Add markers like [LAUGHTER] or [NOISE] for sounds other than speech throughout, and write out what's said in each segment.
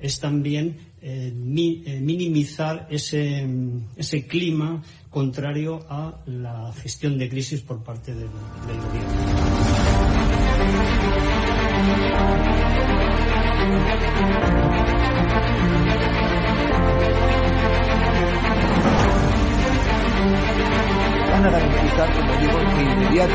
Es también eh, eh, minimizar ese, ese, clima contrario a la gestión de crisis por parte del, gobierno. digo, inmediato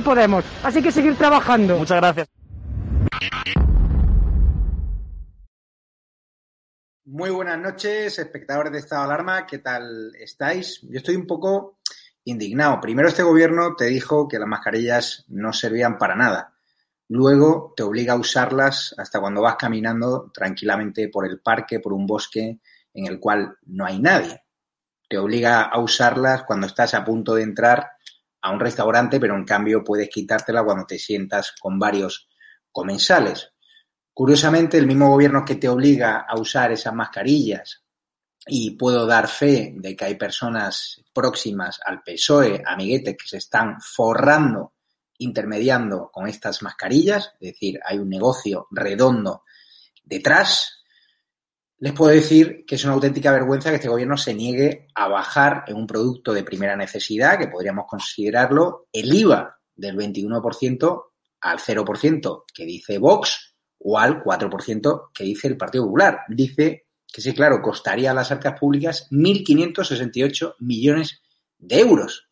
Podemos. Así que seguir trabajando. Muchas gracias. Muy buenas noches, espectadores de Estado de Alarma. ¿Qué tal estáis? Yo estoy un poco indignado. Primero, este gobierno te dijo que las mascarillas no servían para nada. Luego te obliga a usarlas hasta cuando vas caminando tranquilamente por el parque, por un bosque en el cual no hay nadie. Te obliga a usarlas cuando estás a punto de entrar a un restaurante, pero en cambio puedes quitártela cuando te sientas con varios comensales. Curiosamente, el mismo gobierno que te obliga a usar esas mascarillas, y puedo dar fe de que hay personas próximas al PSOE, amiguetes, que se están forrando, intermediando con estas mascarillas, es decir, hay un negocio redondo detrás, les puedo decir que es una auténtica vergüenza que este gobierno se niegue a bajar en un producto de primera necesidad, que podríamos considerarlo, el IVA del 21% al 0% que dice Vox o al 4% que dice el Partido Popular. Dice que sí, claro, costaría a las arcas públicas 1.568 millones de euros.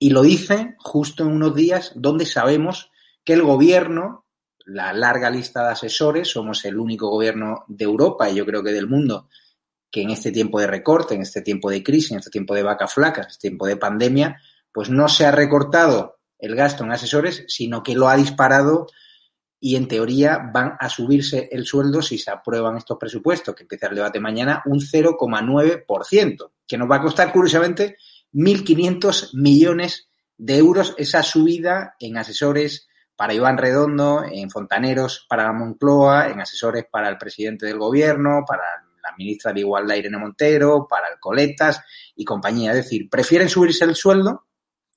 Y lo dice justo en unos días donde sabemos que el gobierno, la larga lista de asesores, somos el único gobierno de Europa y yo creo que del mundo que en este tiempo de recorte, en este tiempo de crisis, en este tiempo de vaca flacas, en este tiempo de pandemia, pues no se ha recortado el gasto en asesores, sino que lo ha disparado y en teoría van a subirse el sueldo si se aprueban estos presupuestos, que empieza el debate mañana, un 0,9%, que nos va a costar curiosamente 1.500 millones de euros esa subida en asesores para Iván Redondo, en fontaneros para Moncloa, en asesores para el presidente del gobierno, para la ministra de Igualdad Irene Montero, para el Coletas y compañía. Es decir, prefieren subirse el sueldo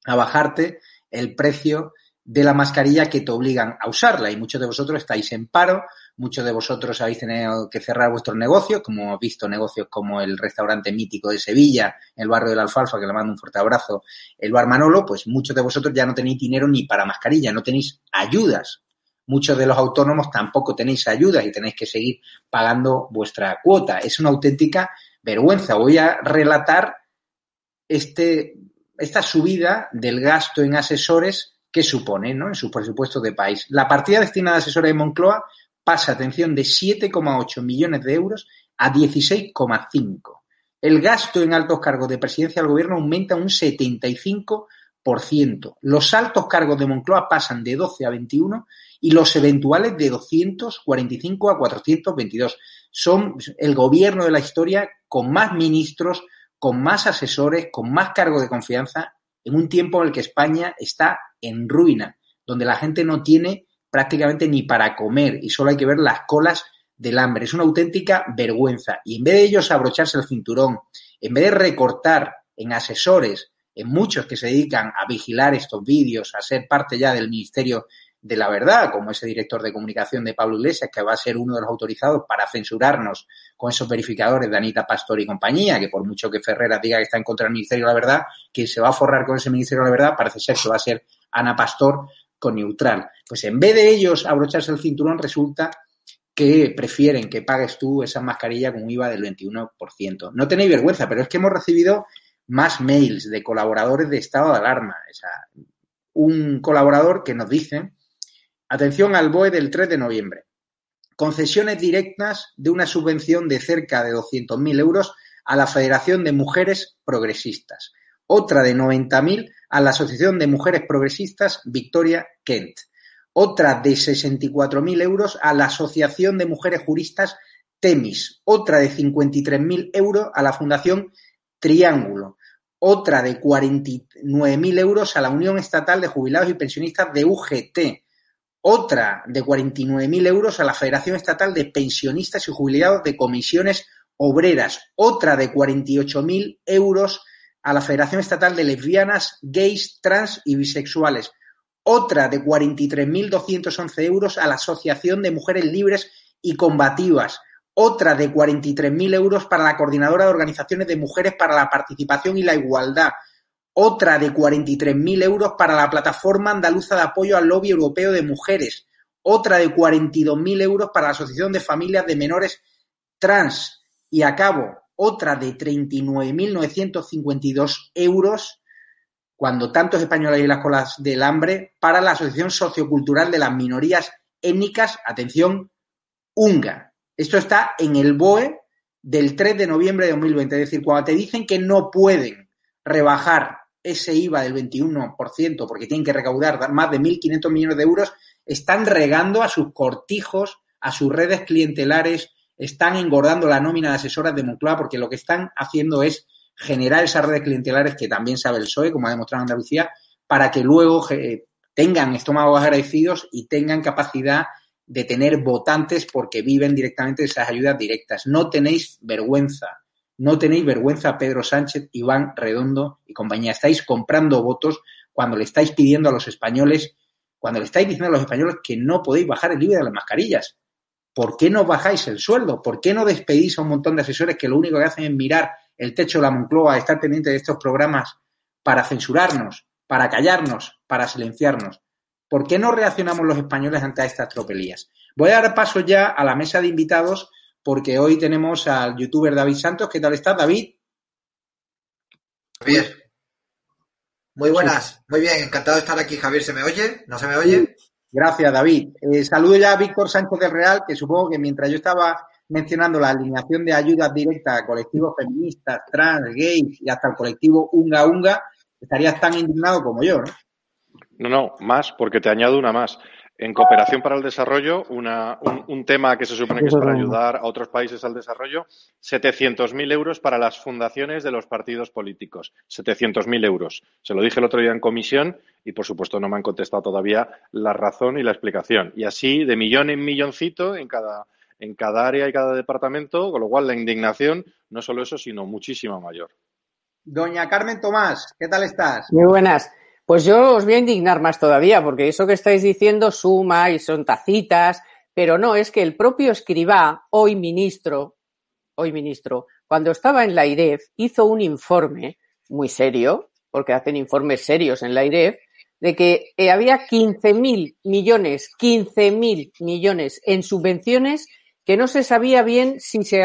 a bajarte el precio de la mascarilla que te obligan a usarla. Y muchos de vosotros estáis en paro, muchos de vosotros habéis tenido que cerrar vuestros negocios, como hemos visto negocios como el restaurante mítico de Sevilla, el barrio de la Alfalfa, que le mando un fuerte abrazo, el bar Manolo, pues muchos de vosotros ya no tenéis dinero ni para mascarilla, no tenéis ayudas. Muchos de los autónomos tampoco tenéis ayudas y tenéis que seguir pagando vuestra cuota. Es una auténtica vergüenza. Voy a relatar este, esta subida del gasto en asesores que supone ¿no? en sus presupuestos de país. La partida destinada a asesores de Moncloa pasa, atención, de 7,8 millones de euros a 16,5. El gasto en altos cargos de presidencia del gobierno aumenta un 75%. Los altos cargos de Moncloa pasan de 12 a 21 y los eventuales de 245 a 422. Son el gobierno de la historia con más ministros, con más asesores, con más cargos de confianza en un tiempo en el que España está en ruina, donde la gente no tiene prácticamente ni para comer y solo hay que ver las colas del hambre. Es una auténtica vergüenza. Y en vez de ellos abrocharse el cinturón, en vez de recortar en asesores, en muchos que se dedican a vigilar estos vídeos, a ser parte ya del Ministerio de la verdad, como ese director de comunicación de Pablo Iglesias, que va a ser uno de los autorizados para censurarnos con esos verificadores de Anita Pastor y compañía, que por mucho que Ferreras diga que está en contra del Ministerio de la Verdad, quien se va a forrar con ese Ministerio de la Verdad parece ser que va a ser Ana Pastor con neutral. Pues en vez de ellos abrocharse el cinturón, resulta que prefieren que pagues tú esa mascarilla con un IVA del 21%. No tenéis vergüenza, pero es que hemos recibido más mails de colaboradores de estado de alarma. O sea, un colaborador que nos dice Atención al BOE del 3 de noviembre. Concesiones directas de una subvención de cerca de 200.000 euros a la Federación de Mujeres Progresistas. Otra de 90.000 a la Asociación de Mujeres Progresistas Victoria Kent. Otra de 64.000 euros a la Asociación de Mujeres Juristas Temis. Otra de 53.000 euros a la Fundación Triángulo. Otra de 49.000 euros a la Unión Estatal de Jubilados y Pensionistas de UGT otra de 49.000 euros a la Federación Estatal de Pensionistas y Jubilados de Comisiones Obreras, otra de 48.000 euros a la Federación Estatal de Lesbianas, Gays, Trans y Bisexuales, otra de 43.211 euros a la Asociación de Mujeres Libres y Combativas, otra de 43.000 euros para la Coordinadora de Organizaciones de Mujeres para la Participación y la Igualdad, otra de 43.000 euros para la Plataforma Andaluza de Apoyo al Lobby Europeo de Mujeres, otra de 42.000 euros para la Asociación de Familias de Menores Trans. Y a cabo otra de 39.952 euros cuando tantos españoles en las colas del hambre para la Asociación Sociocultural de las Minorías Étnicas, atención, UNGA. Esto está en el BOE del 3 de noviembre de 2020. Es decir, cuando te dicen que no pueden rebajar ese IVA del 21%, porque tienen que recaudar más de 1.500 millones de euros, están regando a sus cortijos, a sus redes clientelares, están engordando la nómina de asesoras de Moncloa, porque lo que están haciendo es generar esas redes clientelares que también sabe el PSOE, como ha demostrado Andalucía, para que luego eh, tengan estómagos agradecidos y tengan capacidad de tener votantes porque viven directamente de esas ayudas directas. No tenéis vergüenza. No tenéis vergüenza, Pedro Sánchez, Iván Redondo y compañía. Estáis comprando votos cuando le estáis pidiendo a los españoles, cuando le estáis diciendo a los españoles que no podéis bajar el IVA de las mascarillas. ¿Por qué no bajáis el sueldo? ¿Por qué no despedís a un montón de asesores que lo único que hacen es mirar el techo de la Moncloa, estar pendiente de estos programas para censurarnos, para callarnos, para silenciarnos? ¿Por qué no reaccionamos los españoles ante estas tropelías? Voy a dar paso ya a la mesa de invitados porque hoy tenemos al youtuber David Santos. ¿Qué tal estás, David? Bien. Muy buenas, muy bien, encantado de estar aquí. Javier, ¿se me oye? ¿No se me oye? Gracias, David. Eh, saludo ya a Víctor Sánchez del Real, que supongo que mientras yo estaba mencionando la alineación de ayudas directas a colectivos feministas, trans, gays y hasta el colectivo Unga Unga, estarías tan indignado como yo, ¿no? No, no, más, porque te añado una más. En cooperación para el desarrollo, una, un, tema que se supone que es para ayudar a otros países al desarrollo, 700.000 euros para las fundaciones de los partidos políticos. 700.000 euros. Se lo dije el otro día en comisión y, por supuesto, no me han contestado todavía la razón y la explicación. Y así, de millón en milloncito en cada, en cada área y cada departamento, con lo cual la indignación, no solo eso, sino muchísima mayor. Doña Carmen Tomás, ¿qué tal estás? Muy buenas. Pues yo os voy a indignar más todavía, porque eso que estáis diciendo suma y son tacitas, pero no, es que el propio escribá, hoy ministro, hoy ministro, cuando estaba en la IREF, hizo un informe muy serio, porque hacen informes serios en la IREF, de que eh, había 15.000 millones, 15.000 millones en subvenciones que no se sabía bien si se,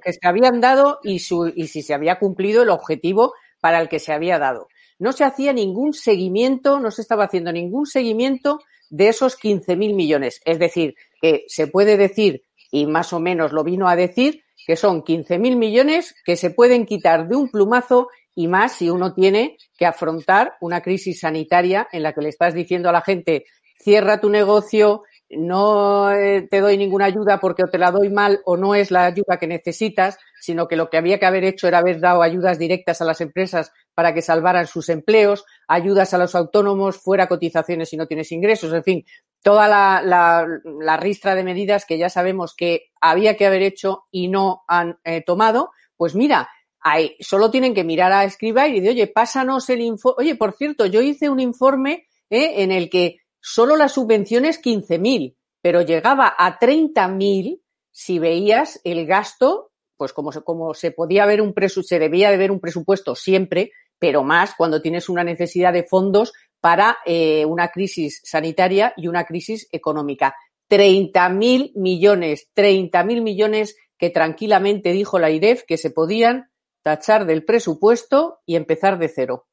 que se habían dado y, su, y si se había cumplido el objetivo para el que se había dado no se hacía ningún seguimiento, no se estaba haciendo ningún seguimiento de esos 15.000 millones. Es decir, que se puede decir, y más o menos lo vino a decir, que son 15.000 millones que se pueden quitar de un plumazo y más si uno tiene que afrontar una crisis sanitaria en la que le estás diciendo a la gente, cierra tu negocio, no eh, te doy ninguna ayuda porque o te la doy mal o no es la ayuda que necesitas, sino que lo que había que haber hecho era haber dado ayudas directas a las empresas para que salvaran sus empleos, ayudas a los autónomos, fuera cotizaciones si no tienes ingresos, en fin, toda la, ristra de medidas que ya sabemos que había que haber hecho y no han eh, tomado, pues mira, hay, solo tienen que mirar a Escriba y decir, oye, pásanos el informe. Oye, por cierto, yo hice un informe eh, en el que solo la subvención es 15.000, pero llegaba a 30.000 si veías el gasto, pues como se, como se podía ver un presupuesto, se debía de ver un presupuesto siempre, pero más cuando tienes una necesidad de fondos para eh, una crisis sanitaria y una crisis económica. 30.000 millones, 30.000 millones que tranquilamente dijo la IREF que se podían tachar del presupuesto y empezar de cero.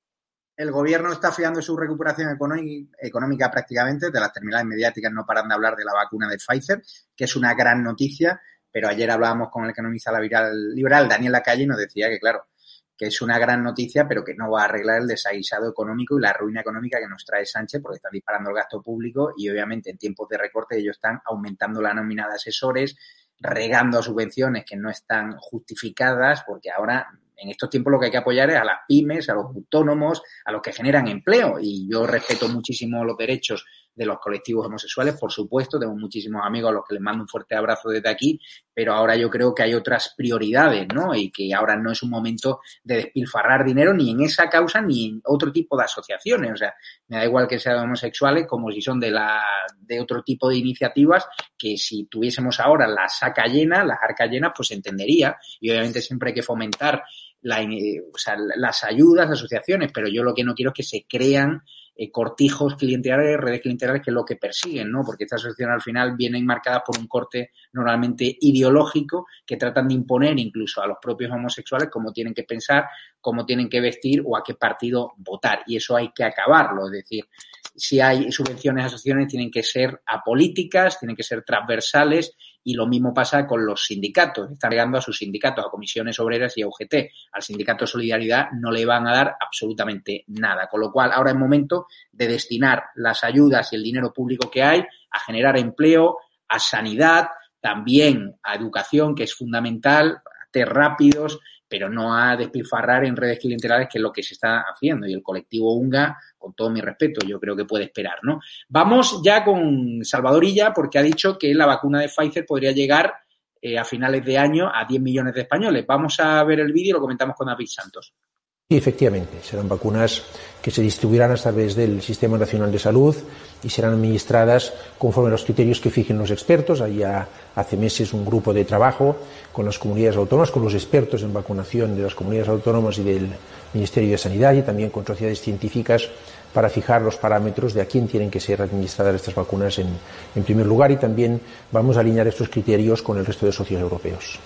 El gobierno está fiando su recuperación económica prácticamente, de las terminales mediáticas no paran de hablar de la vacuna de Pfizer, que es una gran noticia, pero ayer hablábamos con el economista liberal Daniel Lacalle y nos decía que, claro, que es una gran noticia, pero que no va a arreglar el desaguisado económico y la ruina económica que nos trae Sánchez, porque está disparando el gasto público y obviamente en tiempos de recorte ellos están aumentando la nómina de asesores, regando subvenciones que no están justificadas, porque ahora en estos tiempos lo que hay que apoyar es a las pymes, a los autónomos, a los que generan empleo. Y yo respeto muchísimo los derechos de los colectivos homosexuales, por supuesto, tengo muchísimos amigos a los que les mando un fuerte abrazo desde aquí, pero ahora yo creo que hay otras prioridades, ¿no? Y que ahora no es un momento de despilfarrar dinero ni en esa causa ni en otro tipo de asociaciones. O sea, me da igual que sean homosexuales como si son de la de otro tipo de iniciativas que si tuviésemos ahora la saca llena, las arcas llenas, pues entendería. Y obviamente siempre hay que fomentar la, o sea, las ayudas, asociaciones, pero yo lo que no quiero es que se crean eh, cortijos clientelares, redes clientelares, que es lo que persiguen, ¿no? Porque estas asociaciones al final vienen marcadas por un corte normalmente ideológico que tratan de imponer incluso a los propios homosexuales cómo tienen que pensar, cómo tienen que vestir o a qué partido votar. Y eso hay que acabarlo. Es decir, si hay subvenciones a asociaciones, tienen que ser apolíticas, tienen que ser transversales y lo mismo pasa con los sindicatos. Están llegando a sus sindicatos, a comisiones obreras y a UGT. Al sindicato de Solidaridad no le van a dar absolutamente nada. Con lo cual, ahora es momento de destinar las ayudas y el dinero público que hay a generar empleo, a sanidad, también a educación, que es fundamental, a test rápidos, pero no a despilfarrar en redes clientelares, que es lo que se está haciendo. Y el colectivo UNGA, con todo mi respeto, yo creo que puede esperar, ¿no? Vamos ya con Salvador Illa, porque ha dicho que la vacuna de Pfizer podría llegar eh, a finales de año a 10 millones de españoles. Vamos a ver el vídeo y lo comentamos con David Santos. Sí, efectivamente, serán vacunas que se distribuirán a través del Sistema Nacional de Salud y serán administradas conforme a los criterios que fijen los expertos. Hay hace meses un grupo de trabajo con las comunidades autónomas, con los expertos en vacunación de las comunidades autónomas y del Ministerio de Sanidad y también con sociedades científicas para fijar los parámetros de a quién tienen que ser administradas estas vacunas en primer lugar y también vamos a alinear estos criterios con el resto de socios europeos.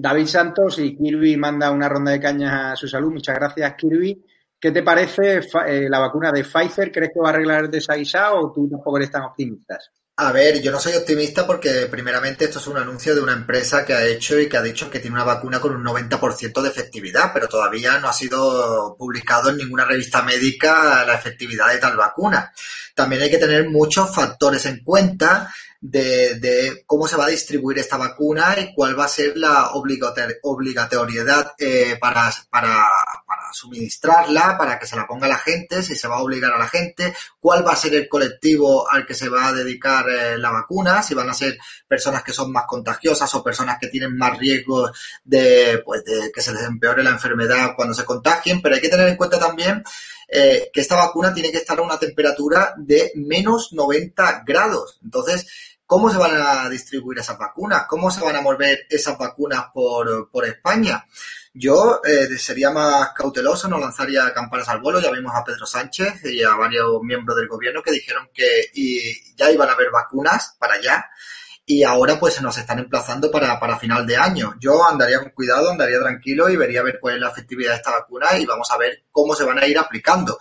David Santos y Kirby manda una ronda de cañas a su salud. Muchas gracias, Kirby. ¿Qué te parece eh, la vacuna de Pfizer? ¿Crees que va a arreglar el desaguisado o tú tampoco eres tan optimista? A ver, yo no soy optimista porque primeramente esto es un anuncio de una empresa que ha hecho y que ha dicho que tiene una vacuna con un 90% de efectividad, pero todavía no ha sido publicado en ninguna revista médica la efectividad de tal vacuna. También hay que tener muchos factores en cuenta de, cómo se va a distribuir esta vacuna y cuál va a ser la obligatoriedad eh, para, para, para, suministrarla, para que se la ponga la gente, si se va a obligar a la gente, cuál va a ser el colectivo al que se va a dedicar eh, la vacuna, si van a ser personas que son más contagiosas o personas que tienen más riesgo de, pues, de que se les empeore la enfermedad cuando se contagien, pero hay que tener en cuenta también eh, que esta vacuna tiene que estar a una temperatura de menos 90 grados. Entonces, ¿Cómo se van a distribuir esas vacunas? ¿Cómo se van a mover esas vacunas por, por España? Yo eh, sería más cauteloso, no lanzaría campanas al vuelo. Ya vimos a Pedro Sánchez y a varios miembros del gobierno que dijeron que y ya iban a haber vacunas para allá y ahora pues se nos están emplazando para, para final de año. Yo andaría con cuidado, andaría tranquilo y vería a ver cuál es la efectividad de esta vacuna y vamos a ver cómo se van a ir aplicando.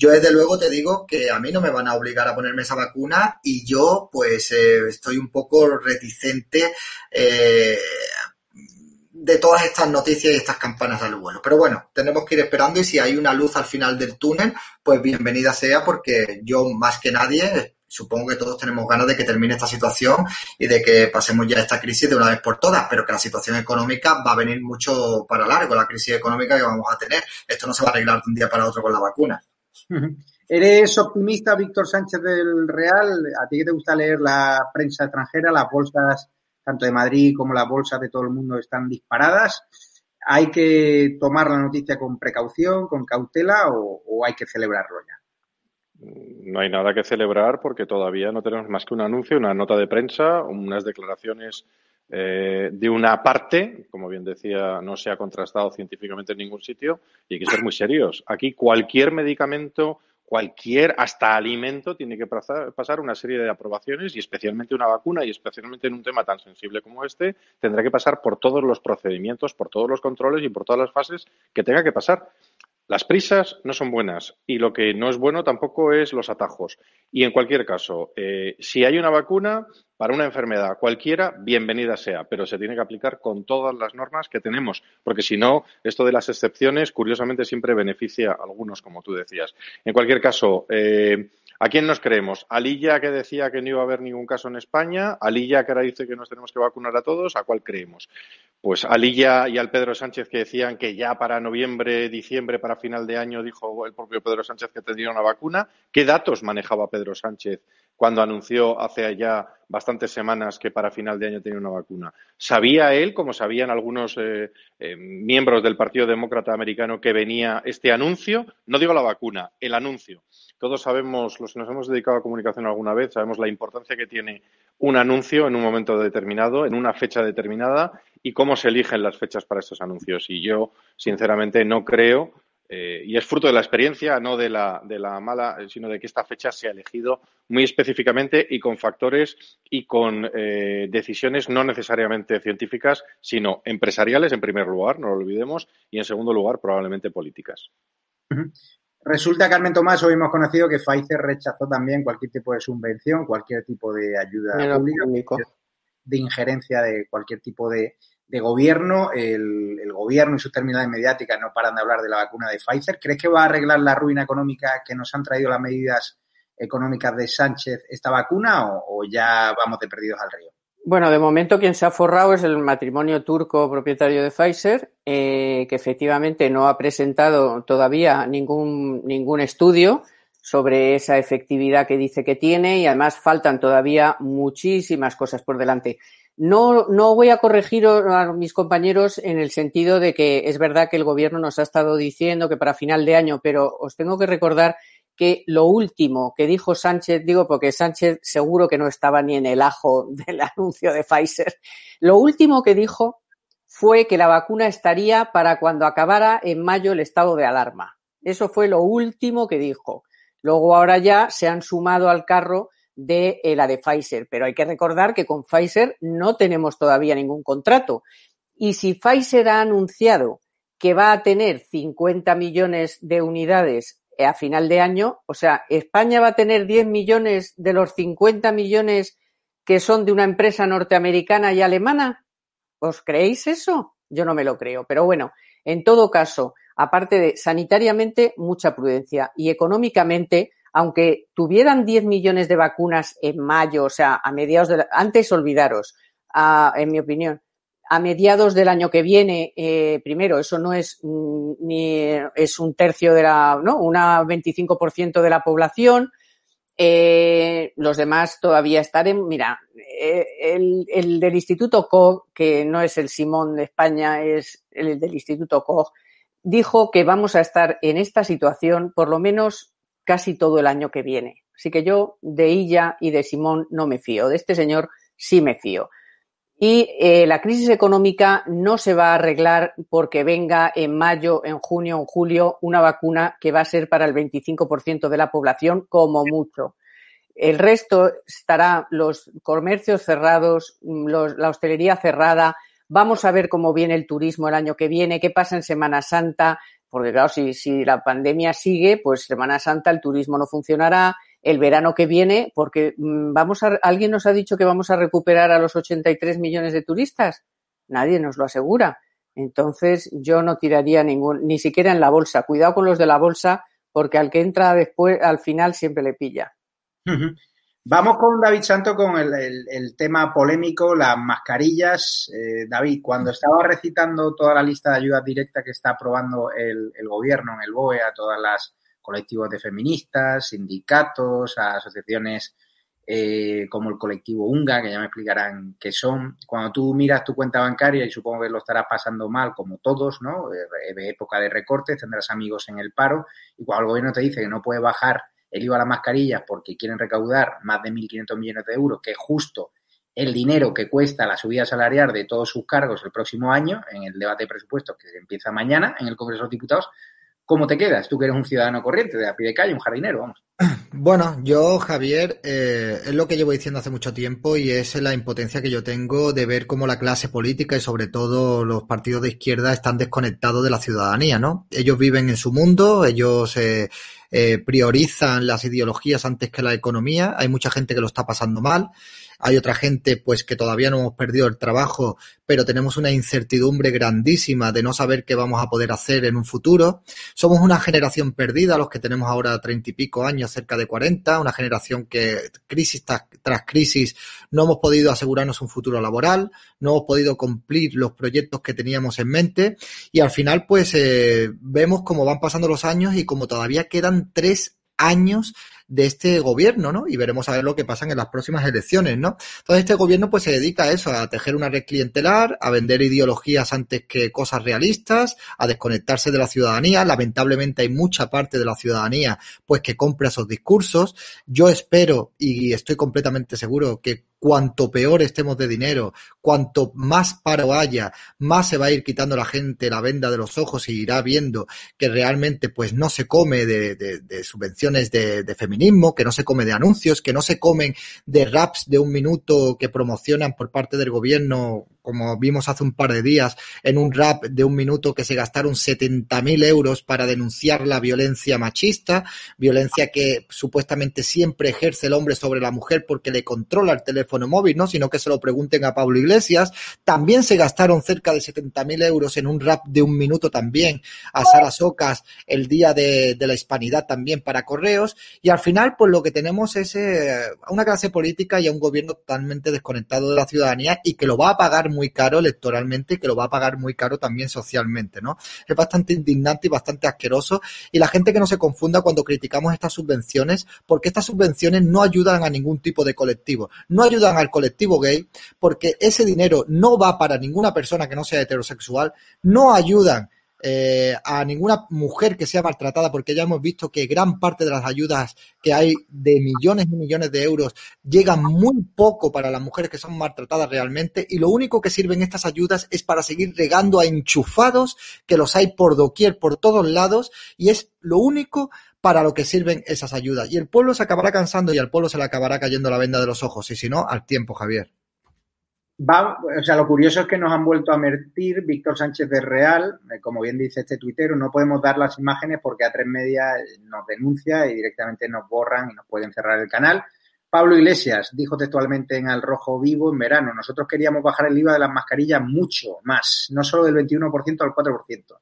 Yo desde luego te digo que a mí no me van a obligar a ponerme esa vacuna y yo pues eh, estoy un poco reticente eh, de todas estas noticias y estas campanas al vuelo. Pero bueno, tenemos que ir esperando y si hay una luz al final del túnel, pues bienvenida sea porque yo más que nadie supongo que todos tenemos ganas de que termine esta situación y de que pasemos ya esta crisis de una vez por todas, pero que la situación económica va a venir mucho para largo, la crisis económica que vamos a tener. Esto no se va a arreglar de un día para otro con la vacuna. ¿Eres optimista, Víctor Sánchez del Real? ¿A ti que te gusta leer la prensa extranjera? Las bolsas, tanto de Madrid como las bolsas de todo el mundo, están disparadas. ¿Hay que tomar la noticia con precaución, con cautela o, o hay que celebrarlo ya? No hay nada que celebrar porque todavía no tenemos más que un anuncio, una nota de prensa, unas declaraciones eh, de una parte, como bien decía, no se ha contrastado científicamente en ningún sitio y hay que ser muy serios. Aquí cualquier medicamento, cualquier, hasta alimento, tiene que pasar una serie de aprobaciones y especialmente una vacuna y especialmente en un tema tan sensible como este, tendrá que pasar por todos los procedimientos, por todos los controles y por todas las fases que tenga que pasar. Las prisas no son buenas y lo que no es bueno tampoco es los atajos. Y en cualquier caso, eh, si hay una vacuna para una enfermedad cualquiera, bienvenida sea, pero se tiene que aplicar con todas las normas que tenemos, porque si no, esto de las excepciones, curiosamente, siempre beneficia a algunos, como tú decías. En cualquier caso, eh, ¿A quién nos creemos? ¿Alilla que decía que no iba a haber ningún caso en España? ¿Alilla que ahora dice que nos tenemos que vacunar a todos? ¿A cuál creemos? Pues Alilla y al Pedro Sánchez que decían que ya para noviembre, diciembre, para final de año, dijo el propio Pedro Sánchez que tendría una vacuna. ¿Qué datos manejaba Pedro Sánchez cuando anunció hace ya bastantes semanas que para final de año tenía una vacuna. ¿Sabía él, como sabían algunos eh, eh, miembros del Partido Demócrata Americano, que venía este anuncio? No digo la vacuna, el anuncio. Todos sabemos, los que nos hemos dedicado a comunicación alguna vez, sabemos la importancia que tiene un anuncio en un momento determinado, en una fecha determinada, y cómo se eligen las fechas para estos anuncios. Y yo, sinceramente, no creo eh, y es fruto de la experiencia, no de la, de la mala, sino de que esta fecha se ha elegido muy específicamente y con factores y con eh, decisiones no necesariamente científicas, sino empresariales en primer lugar, no lo olvidemos, y en segundo lugar probablemente políticas. Resulta, Carmen Tomás, hoy hemos conocido que Pfizer rechazó también cualquier tipo de subvención, cualquier tipo de ayuda pública, de injerencia de cualquier tipo de, de gobierno, el, gobierno y sus terminales mediáticas no paran de hablar de la vacuna de Pfizer. ¿Crees que va a arreglar la ruina económica que nos han traído las medidas económicas de Sánchez esta vacuna o, ya vamos de perdidos al río? Bueno, de momento quien se ha forrado es el matrimonio turco propietario de Pfizer, eh, que efectivamente no ha presentado todavía ningún, ningún estudio sobre esa efectividad que dice que tiene y además faltan todavía muchísimas cosas por delante. No, no voy a corregir a mis compañeros en el sentido de que es verdad que el gobierno nos ha estado diciendo que para final de año, pero os tengo que recordar que lo último que dijo Sánchez, digo porque Sánchez seguro que no estaba ni en el ajo [LAUGHS] del anuncio de Pfizer, lo último que dijo fue que la vacuna estaría para cuando acabara en mayo el estado de alarma. Eso fue lo último que dijo. Luego ahora ya se han sumado al carro de eh, la de Pfizer, pero hay que recordar que con Pfizer no tenemos todavía ningún contrato. Y si Pfizer ha anunciado que va a tener 50 millones de unidades a final de año, o sea, España va a tener 10 millones de los 50 millones que son de una empresa norteamericana y alemana. ¿Os creéis eso? Yo no me lo creo. Pero bueno, en todo caso, aparte de sanitariamente, mucha prudencia y económicamente, aunque tuvieran 10 millones de vacunas en mayo, o sea, a mediados de antes olvidaros, en mi opinión, a mediados del año que viene, eh, primero, eso no es mm, ni es un tercio de la, ¿no? Una 25% de la población. Eh, los demás todavía estarán. Mira, eh, el, el, del Instituto Koch, que no es el Simón de España, es el del Instituto Koch, dijo que vamos a estar en esta situación por lo menos casi todo el año que viene. Así que yo de ella y de Simón no me fío. De este señor sí me fío. Y eh, la crisis económica no se va a arreglar porque venga en mayo, en junio, en julio una vacuna que va a ser para el 25% de la población como mucho. El resto estará los comercios cerrados, la hostelería cerrada. Vamos a ver cómo viene el turismo el año que viene, qué pasa en Semana Santa, porque claro, si, si la pandemia sigue, pues Semana Santa el turismo no funcionará, el verano que viene, porque mm, vamos a, alguien nos ha dicho que vamos a recuperar a los 83 millones de turistas. Nadie nos lo asegura. Entonces, yo no tiraría ningún, ni siquiera en la bolsa. Cuidado con los de la bolsa, porque al que entra después, al final siempre le pilla. Vamos con David Santo con el, el, tema polémico, las mascarillas. Eh, David, cuando estaba recitando toda la lista de ayudas directas que está aprobando el, el gobierno en el BOE a todas las colectivos de feministas, sindicatos, asociaciones eh, como el colectivo UNGA, que ya me explicarán qué son. Cuando tú miras tu cuenta bancaria, y supongo que lo estarás pasando mal, como todos, ¿no? De época de recortes, tendrás amigos en el paro, y cuando el gobierno te dice que no puede bajar el IVA a las mascarillas porque quieren recaudar más de 1.500 millones de euros, que es justo el dinero que cuesta la subida salarial de todos sus cargos el próximo año, en el debate de presupuestos que empieza mañana en el Congreso de los Diputados, ¿Cómo te quedas? Tú que eres un ciudadano corriente, de a pie de calle, un jardinero, vamos. [CLEARS THROAT] Bueno, yo, Javier, eh, es lo que llevo diciendo hace mucho tiempo y es la impotencia que yo tengo de ver cómo la clase política y sobre todo los partidos de izquierda están desconectados de la ciudadanía, ¿no? Ellos viven en su mundo, ellos eh, eh, priorizan las ideologías antes que la economía, hay mucha gente que lo está pasando mal hay otra gente pues que todavía no hemos perdido el trabajo, pero tenemos una incertidumbre grandísima de no saber qué vamos a poder hacer en un futuro. Somos una generación perdida, los que tenemos ahora treinta y pico años, cerca de cuarenta, una generación que crisis tras crisis no hemos podido asegurarnos un futuro laboral, no hemos podido cumplir los proyectos que teníamos en mente y al final pues eh, vemos cómo van pasando los años y como todavía quedan tres años de este gobierno, ¿no? Y veremos a ver lo que pasa en las próximas elecciones, ¿no? Entonces este gobierno pues se dedica a eso, a tejer una red clientelar, a vender ideologías antes que cosas realistas, a desconectarse de la ciudadanía. Lamentablemente hay mucha parte de la ciudadanía pues que compra esos discursos. Yo espero y estoy completamente seguro que cuanto peor estemos de dinero, cuanto más paro haya, más se va a ir quitando la gente la venda de los ojos y irá viendo que realmente pues no se come de, subvenciones de, feminismo, que no se come de anuncios, que no se comen de raps de un minuto que promocionan por parte del gobierno como vimos hace un par de días, en un rap de un minuto que se gastaron 70.000 euros para denunciar la violencia machista, violencia que supuestamente siempre ejerce el hombre sobre la mujer porque le controla el teléfono móvil, ¿no? Sino que se lo pregunten a Pablo Iglesias. También se gastaron cerca de 70.000 euros en un rap de un minuto también a Sara Socas el día de, la hispanidad también para correos. Y al final, pues lo que tenemos es eh, una clase política y a un gobierno totalmente desconectado de la ciudadanía y que lo va a pagar muy caro electoralmente y que lo va a pagar muy caro también socialmente, ¿no? Es bastante indignante y bastante asqueroso y la gente que no se confunda cuando criticamos estas subvenciones, porque estas subvenciones no ayudan a ningún tipo de colectivo, no ayudan al colectivo gay, porque ese dinero no va para ninguna persona que no sea heterosexual, no ayudan eh, a ninguna mujer que sea maltratada, porque ya hemos visto que gran parte de las ayudas que hay de millones y millones de euros llegan muy poco para las mujeres que son maltratadas realmente y lo único que sirven estas ayudas es para seguir regando a enchufados que los hay por doquier, por todos lados y es lo único para lo que sirven esas ayudas. Y el pueblo se acabará cansando y al pueblo se le acabará cayendo la venda de los ojos y si no, al tiempo, Javier. Va, o sea, lo curioso es que nos han vuelto a mentir Víctor Sánchez de Real, eh, como bien dice este tuitero, no podemos dar las imágenes porque a tres media nos denuncia y directamente nos borran y nos pueden cerrar el canal. Pablo Iglesias dijo textualmente en Al Rojo Vivo en verano, nosotros queríamos bajar el IVA de las mascarillas mucho más, no solo del 21% al 4%.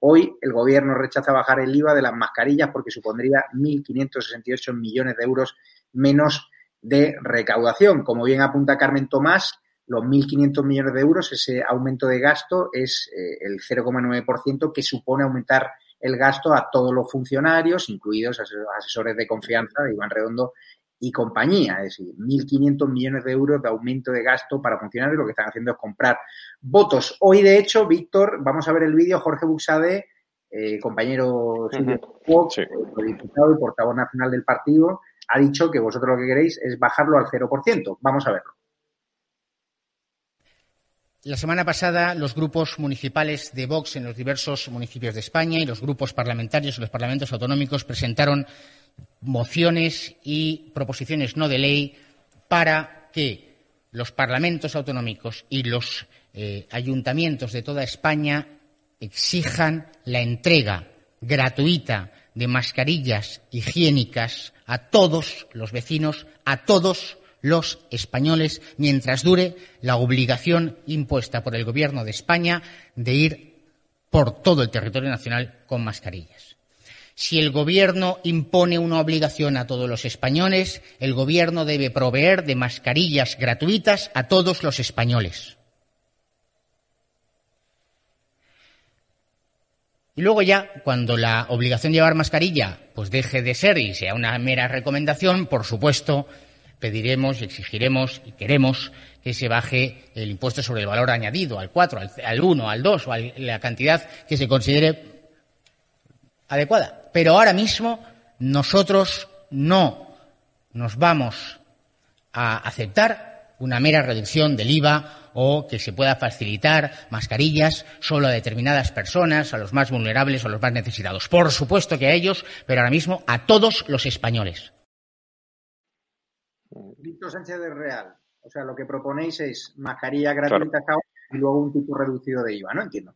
Hoy el gobierno rechaza bajar el IVA de las mascarillas porque supondría 1.568 millones de euros menos de recaudación. Como bien apunta Carmen Tomás, los 1.500 millones de euros, ese aumento de gasto es eh, el 0,9% que supone aumentar el gasto a todos los funcionarios, incluidos asesores de confianza de Iván Redondo y compañía. Es decir, 1.500 millones de euros de aumento de gasto para funcionarios. Lo que están haciendo es comprar votos. Hoy, de hecho, Víctor, vamos a ver el vídeo. Jorge Buxade, eh, compañero diputado y portavoz nacional del partido, ha dicho que vosotros lo que queréis es bajarlo al 0%. Vamos a verlo. La semana pasada, los grupos municipales de Vox en los diversos municipios de España y los grupos parlamentarios en los parlamentos autonómicos presentaron mociones y proposiciones no de ley para que los parlamentos autonómicos y los eh, ayuntamientos de toda España exijan la entrega gratuita de mascarillas higiénicas a todos los vecinos, a todos los españoles mientras dure la obligación impuesta por el Gobierno de España de ir por todo el territorio nacional con mascarillas. Si el Gobierno impone una obligación a todos los españoles, el Gobierno debe proveer de mascarillas gratuitas a todos los españoles. Y luego ya, cuando la obligación de llevar mascarilla pues deje de ser y sea una mera recomendación, por supuesto, pediremos y exigiremos y queremos que se baje el impuesto sobre el valor añadido al 4, al, 1, al 2 o a la cantidad que se considere adecuada. Pero ahora mismo nosotros no nos vamos a aceptar una mera reducción del IVA o que se pueda facilitar mascarillas solo a determinadas personas, a los más vulnerables o a los más necesitados. Por supuesto que a ellos, pero ahora mismo a todos los españoles. Víctor Sánchez Real. O sea, lo que proponéis es mascarilla gratuita y luego un tipo reducido de IVA, ¿no? Entiendo.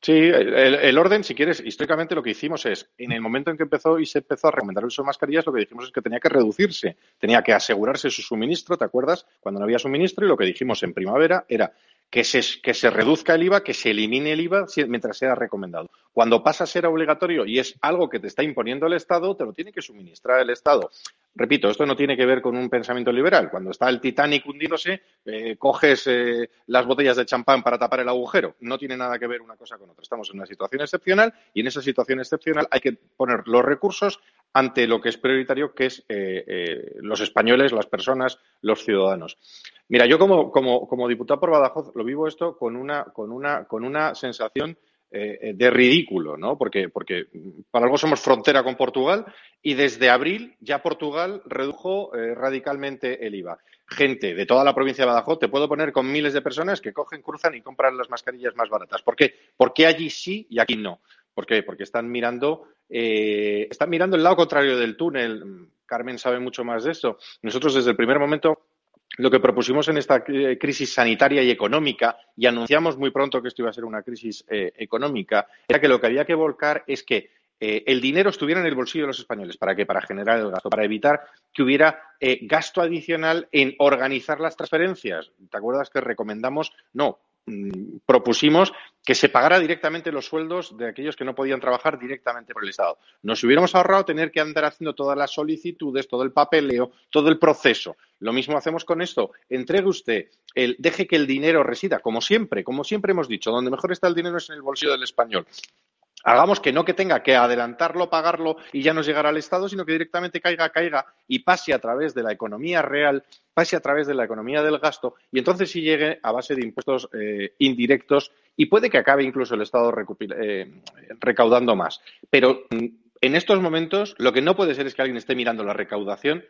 Sí, el, orden, si quieres, históricamente lo que hicimos es, en el momento en que empezó y se empezó a recomendar el uso de mascarillas, lo que dijimos es que tenía que reducirse, tenía que asegurarse su suministro, ¿te acuerdas? Cuando no había suministro y lo que dijimos en primavera era que se, que se reduzca el IVA, que se elimine el IVA mientras sea recomendado. Cuando pasa a ser obligatorio y es algo que te está imponiendo el Estado, te lo tiene que suministrar el Estado. Repito, esto no tiene que ver con un pensamiento liberal. Cuando está el Titanic hundiéndose, eh, coges eh, las botellas de champán para tapar el agujero. No tiene nada que ver una cosa con otra. Estamos en una situación excepcional y en esa situación excepcional hay que poner los recursos ante lo que es prioritario, que es eh, los españoles, las personas, los ciudadanos. Mira, yo como, como, diputado por Badajoz lo vivo esto con una, con una, con una sensación eh, de ridículo, ¿no? Porque, porque para algo somos frontera con Portugal y desde abril ya Portugal redujo eh, radicalmente el IVA. Gente de toda la provincia de Badajoz, te puedo poner con miles de personas que cogen, cruzan y compran las mascarillas más baratas. ¿Por qué? Porque allí sí y aquí no. ¿Por qué? Porque están mirando, eh, están mirando el lado contrario del túnel. Carmen sabe mucho más de esto. Nosotros desde el primer momento lo que propusimos en esta crisis sanitaria y económica, y anunciamos muy pronto que esto iba a ser una crisis eh, económica, era que lo que había que volcar es que eh, el dinero estuviera en el bolsillo de los españoles. ¿Para qué? Para generar el gasto, para evitar que hubiera eh, gasto adicional en organizar las transferencias. ¿Te acuerdas que recomendamos? No, propusimos que se pagara directamente los sueldos de aquellos que no podían trabajar directamente por el Estado. Nos hubiéramos ahorrado tener que andar haciendo todas las solicitudes, todo el papeleo, todo el proceso. Lo mismo hacemos con esto. Entregue usted, el, deje que el dinero resida, como siempre, como siempre hemos dicho, donde mejor está el dinero es en el bolsillo del español. Hagamos que no que tenga que adelantarlo, pagarlo y ya nos llegará al Estado, sino que directamente caiga, caiga y pase a través de la economía real, pase a través de la economía del gasto y entonces sí llegue a base de impuestos eh, indirectos y puede que acabe incluso el Estado eh, recaudando más. Pero mm, en estos momentos lo que no puede ser es que alguien esté mirando la recaudación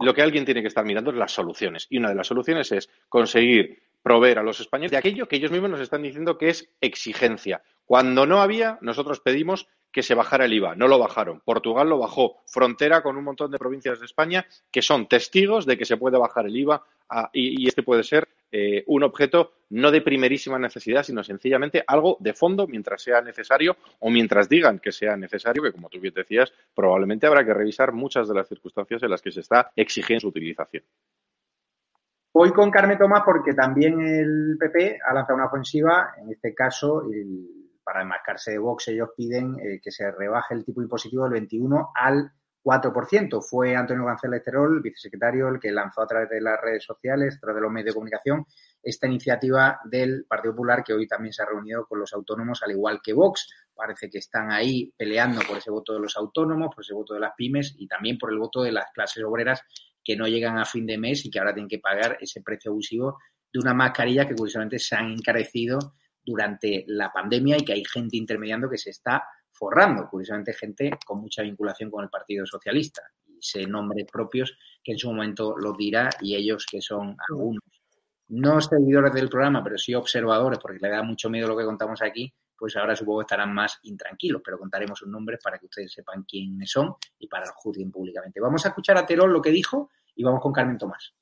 lo que alguien tiene que estar mirando es las soluciones. Y una de las soluciones es conseguir proveer a los españoles de aquello que ellos mismos nos están diciendo que es exigencia. Cuando no había, nosotros pedimos que se bajara el IVA. No lo bajaron. Portugal lo bajó. Frontera con un montón de provincias de España que son testigos de que se puede bajar el IVA y, este puede ser eh, un objeto no de primerísima necesidad, sino sencillamente algo de fondo mientras sea necesario o mientras digan que sea necesario, que como tú bien decías, probablemente habrá que revisar muchas de las circunstancias en las que se está exigiendo su utilización. Voy con Carmen Tomás porque también el PP ha lanzado una ofensiva, en este caso, para enmarcarse de Vox, ellos piden eh, que se rebaje el tipo impositivo del 21 al 4%. Fue Antonio González Terol, vicesecretario, el que lanzó a través de las redes sociales, a través de los medios de comunicación, esta iniciativa del Partido Popular que hoy también se ha reunido con los autónomos, al igual que Vox. Parece que están ahí peleando por ese voto de los autónomos, por ese voto de las pymes y también por el voto de las clases obreras que no llegan a fin de mes y que ahora tienen que pagar ese precio abusivo de una mascarilla que curiosamente se han encarecido durante la pandemia y que hay gente intermediando que se está forrando, curiosamente gente con mucha vinculación con el Partido Socialista. Y se nombres propios que en su momento lo dirá y ellos que son algunos. No seguidores del programa, pero sí observadores, porque le da mucho miedo lo que contamos aquí, pues ahora supongo que estarán más intranquilos, pero contaremos sus nombres para que ustedes sepan quiénes son y para el juzguen públicamente. Vamos a escuchar a Terol lo que dijo y vamos con Carmen Tomás.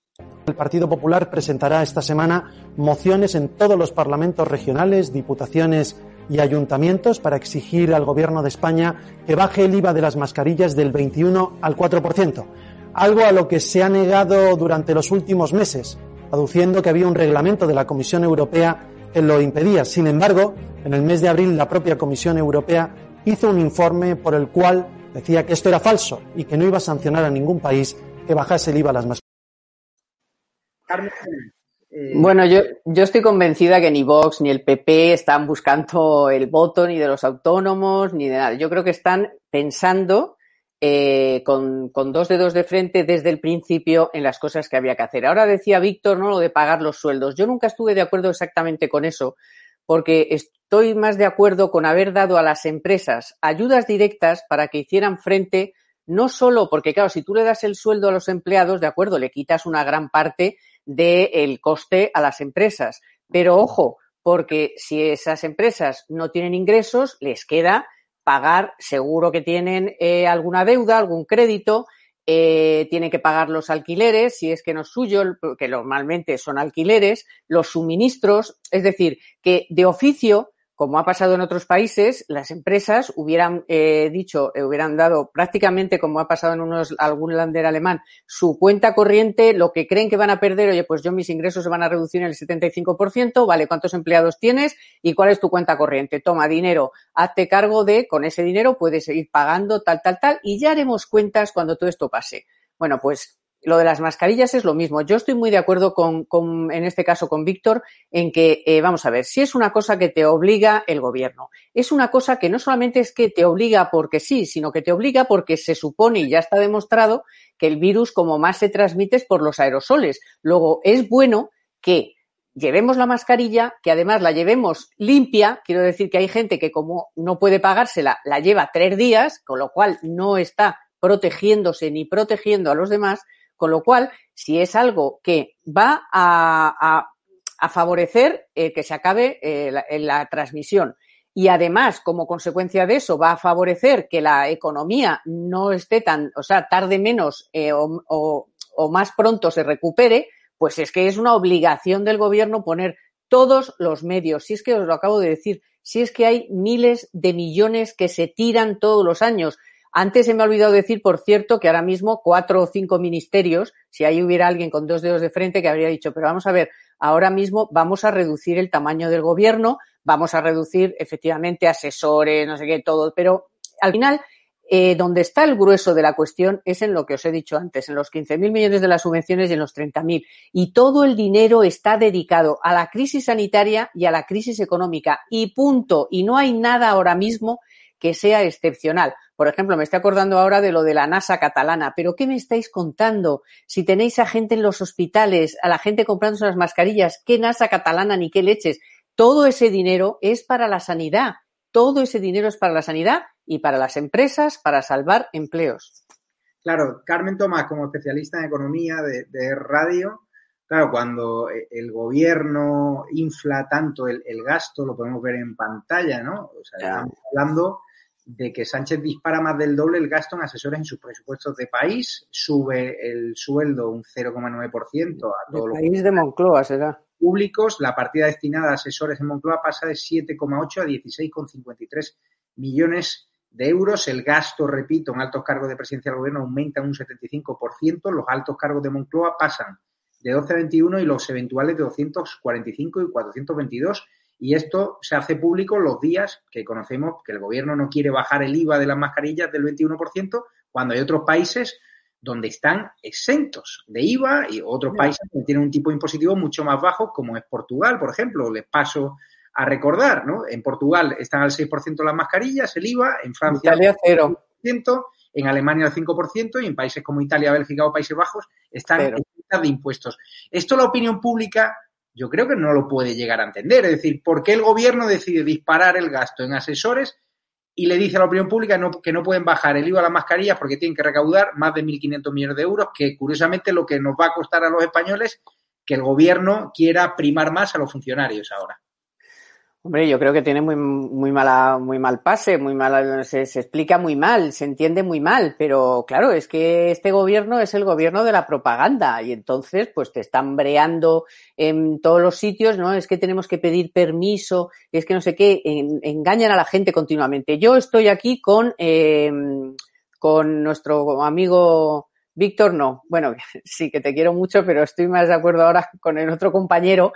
El Partido Popular presentará esta semana mociones en todos los parlamentos regionales, diputaciones y ayuntamientos para exigir al Gobierno de España que baje el IVA de las mascarillas del 21 al 4%, algo a lo que se ha negado durante los últimos meses, aduciendo que había un reglamento de la Comisión Europea que lo impedía. Sin embargo, en el mes de abril la propia Comisión Europea hizo un informe por el cual decía que esto era falso y que no iba a sancionar a ningún país que bajase el IVA a las mascarillas. Eh, bueno, yo, yo estoy convencida que ni Vox ni el PP están buscando el voto ni de los autónomos ni de nada. Yo creo que están pensando eh, con, con, dos dedos de frente desde el principio en las cosas que había que hacer. Ahora decía Víctor, ¿no? Lo de pagar los sueldos. Yo nunca estuve de acuerdo exactamente con eso, porque estoy más de acuerdo con haber dado a las empresas ayudas directas para que hicieran frente, no solo porque, claro, si tú le das el sueldo a los empleados, de acuerdo, le quitas una gran parte del coste a las empresas. Pero ojo, porque si esas empresas no tienen ingresos, les queda pagar, seguro que tienen eh, alguna deuda, algún crédito, eh, tienen que pagar los alquileres, si es que no es suyo, que normalmente son alquileres, los suministros, es decir, que de oficio como ha pasado en otros países, las empresas hubieran eh, dicho, eh, hubieran dado prácticamente, como ha pasado en unos, algún lander alemán, su cuenta corriente, lo que creen que van a perder, oye, pues yo mis ingresos se van a reducir en el 75%, vale, ¿cuántos empleados tienes y cuál es tu cuenta corriente? Toma dinero, hazte cargo de, con ese dinero puedes seguir pagando tal, tal, tal, y ya haremos cuentas cuando todo esto pase. Bueno, pues lo de las mascarillas es lo mismo. Yo estoy muy de acuerdo con, en este caso, con Víctor, en que, eh, vamos a ver, si es una cosa que te obliga el gobierno, es una cosa que no solamente es que te obliga porque sí, sino que te obliga porque se supone y ya está demostrado que el virus como más se transmite es por los aerosoles. Luego, es bueno que llevemos la mascarilla, que además la llevemos limpia. Quiero decir que hay gente que como no puede pagársela, la lleva tres días, con lo cual no está protegiéndose ni protegiendo a los demás con lo cual, si es algo que va a, favorecer eh, que se acabe eh, la, transmisión y además, como consecuencia de eso, va a favorecer que la economía no esté tan, o sea, tarde menos eh, o, más pronto se recupere, pues es que es una obligación del gobierno poner todos los medios. Si es que os lo acabo de decir, si es que hay miles de millones que se tiran todos los años. Antes se me ha olvidado decir, por cierto, que ahora mismo cuatro o cinco ministerios, si ahí hubiera alguien con dos dedos de frente que habría dicho, pero vamos a ver, ahora mismo vamos a reducir el tamaño del gobierno, vamos a reducir efectivamente asesores, no sé qué, todo, pero al final, eh, donde está el grueso de la cuestión es en lo que os he dicho antes, en los 15.000 millones de las subvenciones y en los 30.000. Y todo el dinero está dedicado a la crisis sanitaria y a la crisis económica. Y punto. Y no hay nada ahora mismo que sea excepcional. Por ejemplo, me estoy acordando ahora de lo de la NASA catalana, pero ¿qué me estáis contando? Si tenéis a gente en los hospitales, a la gente comprándose las mascarillas, ¿qué NASA catalana ni qué leches? Todo ese dinero es para la sanidad. Todo ese dinero es para la sanidad y para las empresas, para salvar empleos. Claro, Carmen Tomás, como especialista en economía de, radio, claro, cuando el gobierno infla tanto el, gasto, lo podemos ver en pantalla, ¿no? O sea, estamos hablando de que Sánchez dispara más del doble el gasto en asesores en sus presupuestos de país, sube el sueldo un 0,9% a todos los país de Moncloa será. públicos, la partida destinada a asesores en Moncloa pasa de 7,8 a 16,53 millones de euros. El gasto, repito, en altos cargos de presidencia del gobierno aumenta un 75%. Los altos cargos de Moncloa pasan de 12 a 21 y los eventuales de 245 y 422. Y esto se hace público los días que conocemos que el gobierno no quiere bajar el IVA de las mascarillas del 21%, cuando hay otros países donde están exentos de IVA y otros países que tienen un tipo impositivo mucho más bajo, como es Portugal, por ejemplo. Les paso a recordar, ¿no? En Portugal están al 6% las mascarillas, el IVA, en Francia Italia cero. en Alemania al 5% y en países como Italia, Bélgica o Países Bajos están en de impuestos. Esto la opinión pública yo creo que no lo puede llegar a entender. Es decir, ¿por qué el gobierno decide disparar el gasto en asesores y le dice a la opinión pública que no pueden bajar el IVA a las mascarillas porque tienen que recaudar más de 1.500 millones de euros, que curiosamente lo que nos va a costar a los españoles que el gobierno quiera primar más a los funcionarios ahora. Hombre, yo creo que tiene muy, muy mala, muy mal pase, muy mala, se, explica muy mal, se entiende muy mal, pero claro, es que este gobierno es el gobierno de la propaganda y entonces pues te están breando en todos los sitios, ¿no? Es que tenemos que pedir permiso, es que no sé qué, engañan a la gente continuamente. Yo estoy aquí con, eh, con nuestro amigo Víctor, no, bueno, [LAUGHS] sí que te quiero mucho, pero estoy más de acuerdo ahora con el otro compañero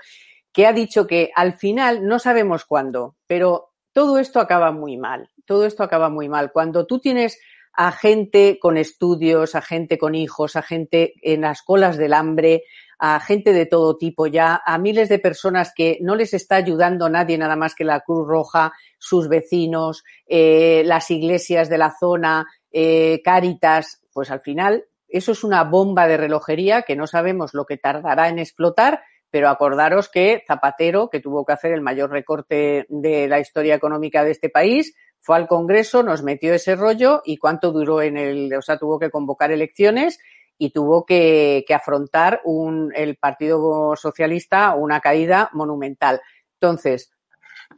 que ha dicho que al final no sabemos cuándo, pero todo esto acaba muy mal. Todo esto acaba muy mal. Cuando tú tienes a gente con estudios, a gente con hijos, a gente en las colas del hambre, a gente de todo tipo ya, a miles de personas que no les está ayudando nadie nada más que la Cruz Roja, sus vecinos, eh, las iglesias de la zona, eh, Cáritas, pues al final eso es una bomba de relojería que no sabemos lo que tardará en explotar, pero acordaros que Zapatero, que tuvo que hacer el mayor recorte de la historia económica de este país, fue al Congreso, nos metió ese rollo y cuánto duró en el, o sea, tuvo que convocar elecciones y tuvo que, afrontar un, el Partido Socialista una caída monumental. Entonces,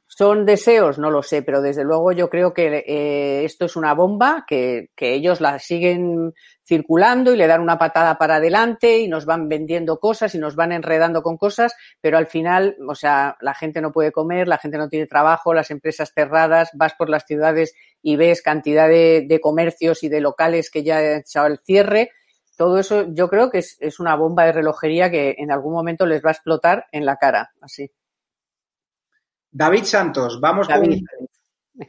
¿Son deseos? No lo sé, pero desde luego yo creo que eh, esto es una bomba, que, que, ellos la siguen circulando y le dan una patada para adelante y nos van vendiendo cosas y nos van enredando con cosas, pero al final, o sea, la gente no puede comer, la gente no tiene trabajo, las empresas cerradas, vas por las ciudades y ves cantidad de, de comercios y de locales que ya han echado el cierre. Todo eso yo creo que es, es una bomba de relojería que en algún momento les va a explotar en la cara, así. David Santos, vamos con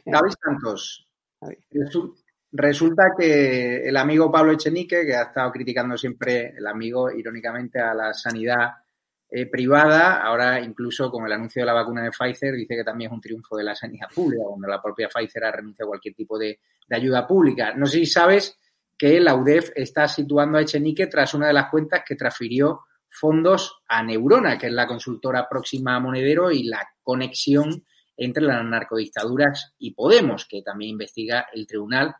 David Santos. [LAUGHS] Resulta que el amigo Pablo Echenique, que ha estado criticando siempre, el amigo irónicamente, a la sanidad eh, privada, ahora incluso con el anuncio de la vacuna de Pfizer, dice que también es un triunfo de la sanidad pública, cuando la propia Pfizer ha renunciado a cualquier tipo de, de ayuda pública. No sé si sabes que la UDEF está situando a Echenique tras una de las cuentas que transfirió fondos a Neurona, que es la consultora próxima a Monedero y la conexión entre las narcodictaduras y Podemos, que también investiga el Tribunal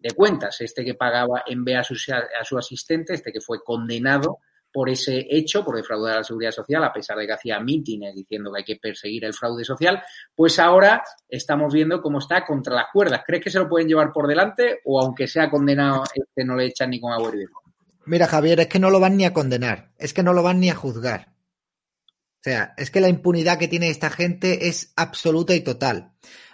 de Cuentas. Este que pagaba en B a su, a su asistente, este que fue condenado por ese hecho, por defraudar la seguridad social, a pesar de que hacía mítines diciendo que hay que perseguir el fraude social, pues ahora estamos viendo cómo está contra las cuerdas. ¿Crees que se lo pueden llevar por delante o aunque sea condenado, este no le echan ni con agua hirviendo? Mira, Javier, es que no lo van ni a condenar, es que no lo van ni a juzgar. O sea, es que la impunidad que tiene esta gente es absoluta y total.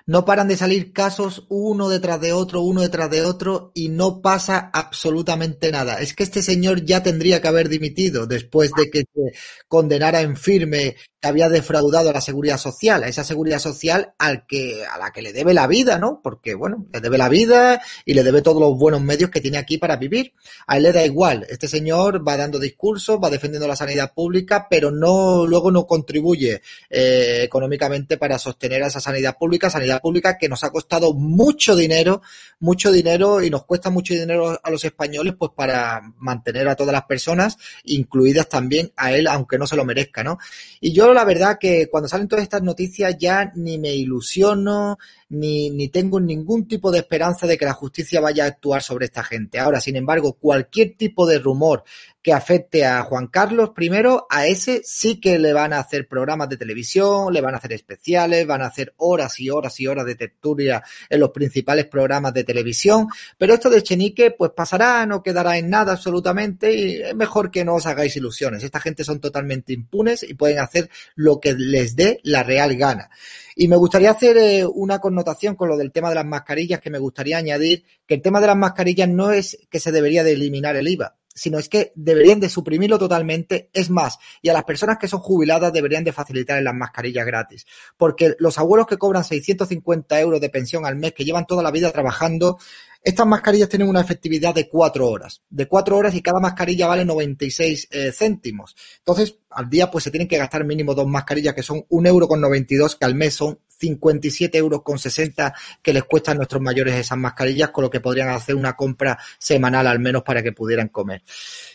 No paran de salir casos uno detrás de otro, uno detrás de otro, y no pasa absolutamente nada. Es que este señor ya tendría que haber dimitido después de que se condenara en firme había defraudado a la seguridad social, a esa seguridad social al que, a la que le debe la vida, ¿no? Porque, bueno, le debe la vida y le debe todos los buenos medios que tiene aquí para vivir. A él le da igual. Este señor va dando discursos, va defendiendo la sanidad pública, pero no, luego no contribuye eh, económicamente para sostener a esa sanidad pública, sanidad pública que nos ha costado mucho dinero, mucho dinero y nos cuesta mucho dinero a los españoles pues para mantener a todas las personas, incluidas también a él, aunque no se lo merezca, ¿no? Y yo la verdad que cuando salen todas estas noticias ya ni me ilusiono, ni, ni tengo ningún tipo de esperanza de que la justicia vaya a actuar sobre esta gente. Ahora, sin embargo, cualquier tipo de rumor que afecte a Juan Carlos primero, a ese sí que le van a hacer programas de televisión, le van a hacer especiales, van a hacer horas y horas y horas de tertulia en los principales programas de televisión, pero esto de Chenique pues pasará, no quedará en nada absolutamente y es mejor que no os hagáis ilusiones. Esta gente son totalmente impunes y pueden hacer lo que les dé la real gana. Y me gustaría hacer eh, una connotación con lo del tema de las mascarillas, que me gustaría añadir que el tema de las mascarillas no es que se debería de eliminar el IVA sino es que deberían de suprimirlo totalmente. Es más, y a las personas que son jubiladas deberían de facilitar las mascarillas gratis. Porque los abuelos que cobran 650 euros de pensión al mes, que llevan toda la vida trabajando, estas mascarillas tienen una efectividad de cuatro horas. De cuatro horas y cada mascarilla vale 96 eh, céntimos. Entonces, al día pues se tienen que gastar mínimo dos mascarillas que son un euro con 92, que al mes son 57 euros con 60 que les cuestan nuestros mayores esas mascarillas, con lo que podrían hacer una compra semanal al menos para que pudieran comer.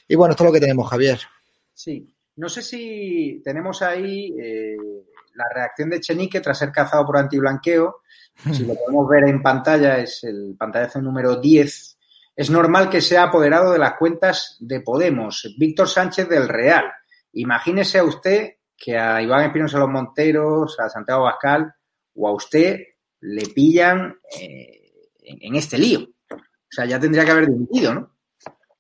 Y bueno, esto es lo que tenemos, Javier. Sí, no sé si tenemos ahí eh, la reacción de Chenique tras ser cazado por antiblanqueo. Si lo podemos ver en pantalla, es el pantallazo número 10. Es normal que sea apoderado de las cuentas de Podemos, Víctor Sánchez del Real. Imagínese a usted que a Iván Espinosa Los Monteros, a Santiago Bascal, o a usted le pillan eh, en, este lío. O sea, ya tendría que haber dimitido, ¿no?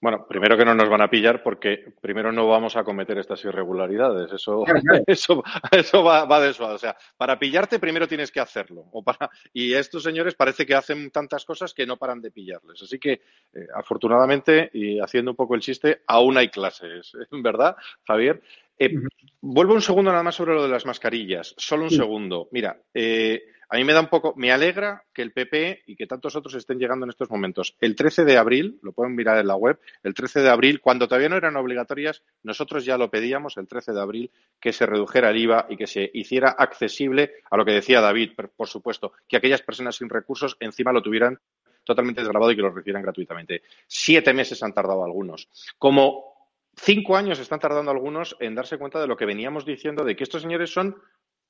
Bueno, primero que no nos van a pillar porque primero no vamos a cometer estas irregularidades. Eso, [LAUGHS] eso, eso va, va, de eso. O sea, para pillarte primero tienes que hacerlo. O para, y estos señores parece que hacen tantas cosas que no paran de pillarles. Así que, eh, afortunadamente, y haciendo un poco el chiste, aún hay clases, [LAUGHS] ¿verdad, Javier? Eh, vuelvo un segundo nada más sobre lo de las mascarillas. Solo un segundo. Mira, eh, a mí me da un poco, me alegra que el PP y que tantos otros estén llegando en estos momentos. El 13 de abril, lo pueden mirar en la web, el 13 de abril, cuando todavía no eran obligatorias, nosotros ya lo pedíamos el 13 de abril, que se redujera el IVA y que se hiciera accesible a lo que decía David, por supuesto, que aquellas personas sin recursos encima lo tuvieran totalmente desgrabado y que lo recibieran gratuitamente. Siete meses han tardado algunos. Como cinco años están tardando algunos en darse cuenta de lo que veníamos diciendo, de que estos señores son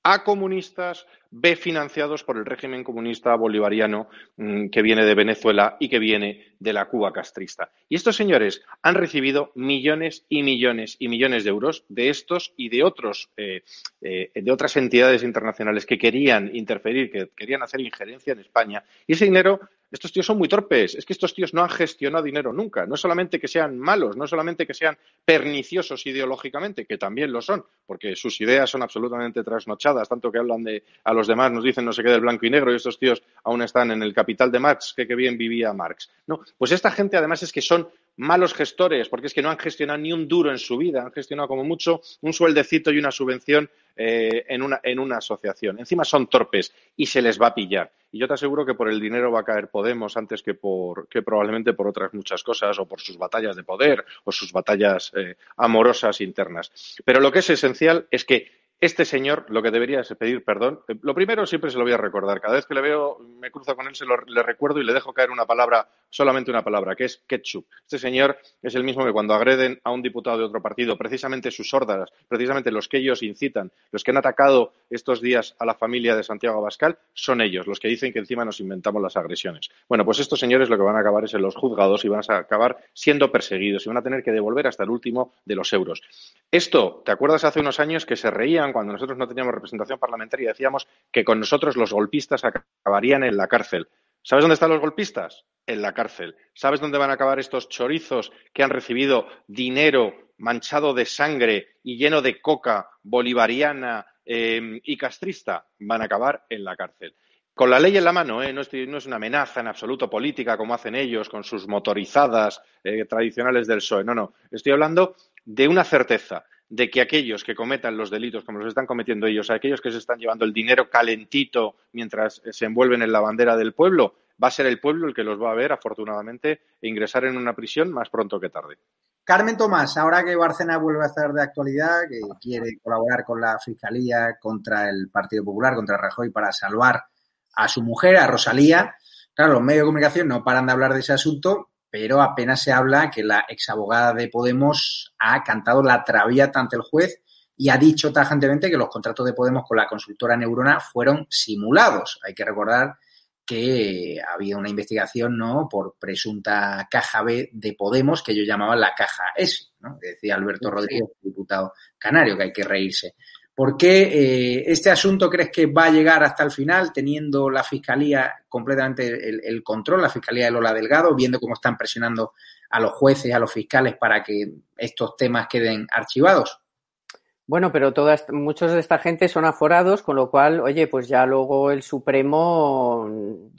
a comunistas, B financiados por el régimen comunista bolivariano mm, que viene de Venezuela y que viene de la Cuba castrista. Y estos señores han recibido millones y millones y millones de euros de estos y de otros eh, eh, de otras entidades internacionales que querían interferir, que querían hacer injerencia en España. Y ese dinero estos tíos son muy torpes. Es que estos tíos no han gestionado dinero nunca. No solamente que sean malos, no solamente que sean perniciosos ideológicamente, que también lo son, porque sus ideas son absolutamente trasnochadas, tanto que hablan de a los demás, nos dicen no se qué del blanco y negro, y estos tíos aún están en el capital de Marx, que bien vivía Marx. No, pues esta gente además es que son malos gestores, porque es que no han gestionado ni un duro en su vida, han gestionado como mucho un sueldecito y una subvención eh, en, una, en una asociación. Encima son torpes y se les va a pillar. Y yo te aseguro que por el dinero va a caer Podemos antes que, por, que probablemente por otras muchas cosas o por sus batallas de poder o sus batallas eh, amorosas internas. Pero lo que es esencial es que este señor lo que debería es pedir perdón. Eh, lo primero siempre se lo voy a recordar. Cada vez que le veo, me cruzo con él, se lo, le recuerdo y le dejo caer una palabra, solamente una palabra, que es ketchup. Este señor es el mismo que cuando agreden a un diputado de otro partido, precisamente sus órdanas, precisamente los que ellos incitan, los que han atacado estos días a la familia de Santiago Abascal, son ellos, los que dicen que encima nos inventamos las agresiones. Bueno, pues estos señores lo que van a acabar es en los juzgados y van a acabar siendo perseguidos y van a tener que devolver hasta el último de los euros. Esto, ¿te acuerdas hace unos años que se reían cuando nosotros no teníamos representación parlamentaria, decíamos que con nosotros los golpistas acabarían en la cárcel. ¿Sabes dónde están los golpistas? En la cárcel. ¿Sabes dónde van a acabar estos chorizos que han recibido dinero manchado de sangre y lleno de coca bolivariana em, y castrista? Van a acabar en la cárcel. Con la ley en la mano, ¿eh? no, es una amenaza en absoluto política como hacen ellos con sus motorizadas eh, tradicionales del PSOE. No, no. Estoy hablando de una certeza de que aquellos que cometan los delitos como los están cometiendo ellos, aquellos que se están llevando el dinero calentito mientras se envuelven en la bandera del pueblo, va a ser el pueblo el que los va a ver, afortunadamente, e ingresar en una prisión más pronto que tarde. Carmen Tomás, ahora que Barcena vuelve a estar de actualidad, que quiere colaborar con la Fiscalía contra el Partido Popular, contra Rajoy, para salvar a su mujer, a Rosalía. Claro, los medios de comunicación no paran de hablar de ese asunto, pero apenas se habla que la exabogada de Podemos ha cantado la traviata ante el juez y ha dicho tajantemente que los contratos de Podemos con la consultora Neurona fueron simulados. Hay que recordar que había una investigación ¿no? por presunta caja B de Podemos que ellos llamaban la caja S, ¿no? decía Alberto Rodríguez, diputado canario, que hay que reírse. ¿Por qué eh, este asunto crees que va a llegar hasta el final teniendo la Fiscalía completamente el, control, la Fiscalía de Lola Delgado, viendo cómo están presionando a los jueces a los fiscales para que estos temas queden archivados? Bueno, pero muchos de esta gente son aforados, con lo cual, oye, pues ya luego el Supremo,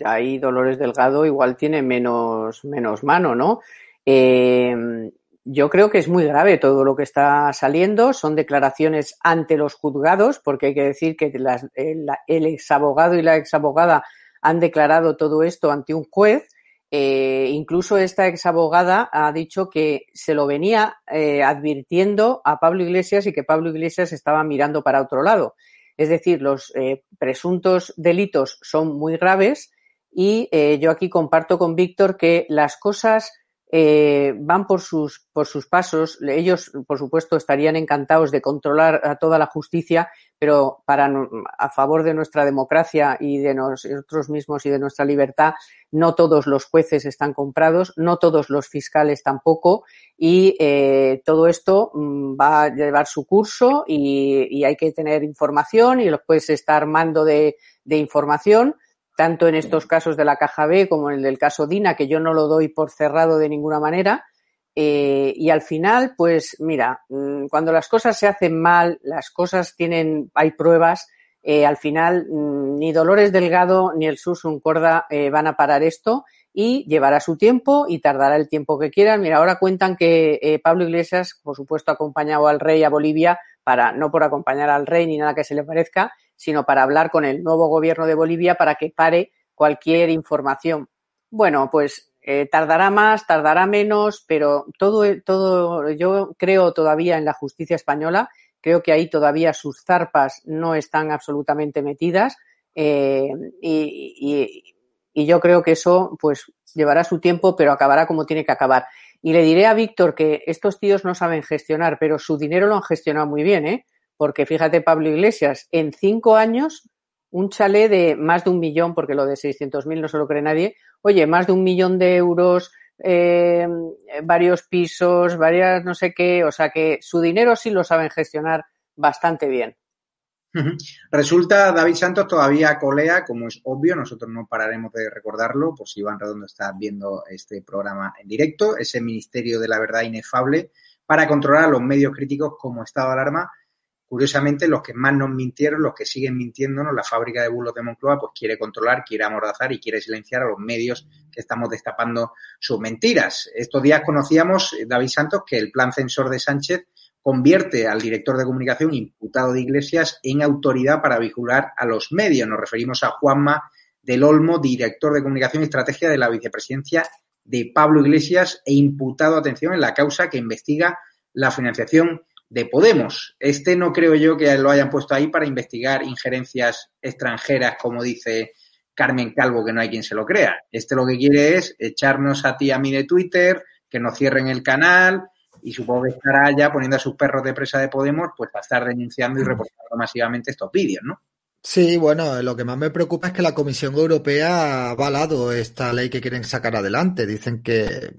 ahí Dolores Delgado igual tiene menos, menos mano, ¿no? Eh, yo creo que es muy grave todo lo que está saliendo. Son declaraciones ante los juzgados, porque hay que decir que las, el, el exabogado y la exabogada han declarado todo esto ante un juez eh, incluso esta exabogada ha dicho que se lo venía eh, advirtiendo a Pablo Iglesias y que Pablo Iglesias estaba mirando para otro lado. Es decir, los eh, presuntos delitos son muy graves y eh, yo aquí comparto con Víctor que las cosas eh, van por sus, por sus pasos. Ellos, por supuesto, estarían encantados de controlar a toda la justicia, pero para, a favor de nuestra democracia y de nosotros mismos y de nuestra libertad, no todos los jueces están comprados, no todos los fiscales tampoco, y eh, todo esto mm, va a llevar su curso y, y, hay que tener información y los jueces está armando de, de información tanto en estos casos de la caja B como en el del caso Dina, que yo no lo doy por cerrado de ninguna manera. Eh, y al final, pues mira, mm, cuando las cosas se hacen mal, las cosas tienen, hay pruebas, eh, al final mm, ni Dolores Delgado ni el Susun Corda eh, van a parar esto y llevará su tiempo y tardará el tiempo que quieran. Mira, ahora cuentan que eh, Pablo Iglesias, por supuesto, ha acompañado al rey a Bolivia para, no por acompañar al rey ni nada que se le parezca, sino para hablar con el nuevo gobierno de Bolivia para que pare cualquier información. Bueno, pues eh, tardará más, tardará menos, pero todo, todo, yo creo todavía en la justicia española, creo que ahí todavía sus zarpas no están absolutamente metidas eh, y, y, y, yo creo que eso pues llevará su tiempo, pero acabará como tiene que acabar. Y le diré a Víctor que estos tíos no saben gestionar, pero su dinero lo han gestionado muy bien, ¿eh? Porque fíjate, Pablo Iglesias, en cinco años, un chalet de más de un millón, porque lo de 600.000 no se lo cree nadie, oye, más de un millón de euros, eh, varios pisos, varias no sé qué, o sea que su dinero sí lo saben gestionar bastante bien. Resulta David Santos todavía colea, como es obvio, nosotros no pararemos de recordarlo, por si Iván Redondo está viendo este programa en directo, ese Ministerio de la Verdad Inefable para controlar a los medios críticos como estado de alarma Curiosamente, los que más nos mintieron, los que siguen mintiéndonos, la fábrica de bulos de Moncloa, pues quiere controlar, quiere amordazar y quiere silenciar a los medios que estamos destapando sus mentiras. Estos días conocíamos, eh, David Santos, que el plan censor de Sánchez convierte al director de comunicación imputado de Iglesias en autoridad para vigilar a los medios. Nos referimos a Juanma del Olmo, director de comunicación y estrategia de la vicepresidencia de Pablo Iglesias e imputado, atención, en la causa que investiga la financiación de Podemos. Este no creo yo que lo hayan puesto ahí para investigar injerencias extranjeras, como dice Carmen Calvo, que no hay quien se lo crea. Este lo que quiere es echarnos a ti a mí de Twitter, que nos cierren el canal y supongo que estará ya poniendo a sus perros de presa de Podemos pues para estar denunciando y reportando masivamente estos vídeos, ¿no? Sí, bueno, lo que más me preocupa es que la Comisión Europea ha avalado esta ley que quieren sacar adelante. Dicen que,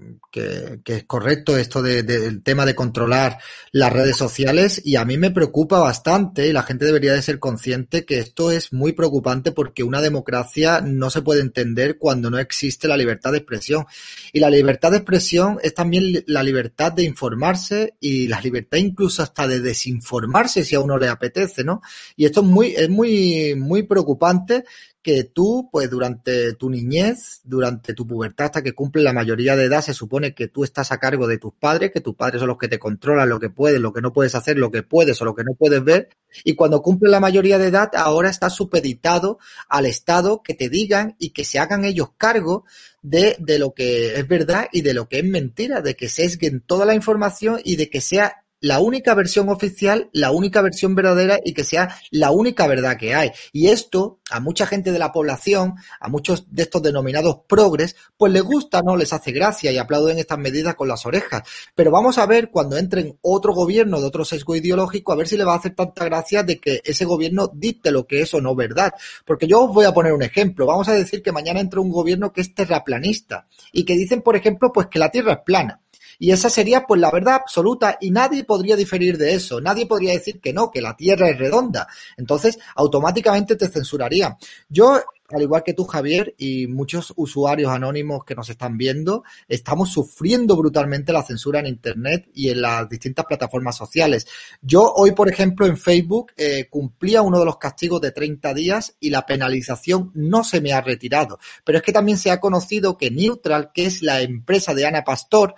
es correcto esto del de, de, tema de controlar las redes sociales y a mí me preocupa bastante y la gente debería de ser consciente que esto es muy preocupante porque una democracia no se puede entender cuando no existe la libertad de expresión. Y la libertad de expresión es también la libertad de informarse y la libertad incluso hasta de desinformarse si a uno le apetece, ¿no? Y esto es muy, es muy muy, preocupante que tú, pues durante tu niñez, durante tu pubertad, hasta que cumple la mayoría de edad, se supone que tú estás a cargo de tus padres, que tus padres son los que te controlan lo que puedes, lo que no puedes hacer, lo que puedes o lo que no puedes ver. Y cuando cumple la mayoría de edad, ahora estás supeditado al Estado que te digan y que se hagan ellos cargo de, de lo que es verdad y de lo que es mentira, de que sesguen toda la información y de que sea la única versión oficial, la única versión verdadera y que sea la única verdad que hay. Y esto a mucha gente de la población, a muchos de estos denominados progres, pues les gusta, no les hace gracia y aplauden estas medidas con las orejas. Pero vamos a ver cuando entren otro gobierno de otro sesgo ideológico, a ver si le va a hacer tanta gracia de que ese gobierno dicte lo que es o no verdad. Porque yo os voy a poner un ejemplo. Vamos a decir que mañana entra un gobierno que es terraplanista y que dicen, por ejemplo, pues que la Tierra es plana. Y esa sería pues la verdad absoluta y nadie podría diferir de eso. Nadie podría decir que no, que la Tierra es redonda. Entonces, automáticamente te censurarían. Yo al igual que tú, Javier, y muchos usuarios anónimos que nos están viendo, estamos sufriendo brutalmente la censura en Internet y en las distintas plataformas sociales. Yo hoy, por ejemplo, en Facebook eh, cumplía uno de los castigos de 30 días y la penalización no se me ha retirado. Pero es que también se ha conocido que Neutral, que es la empresa de Ana Pastor,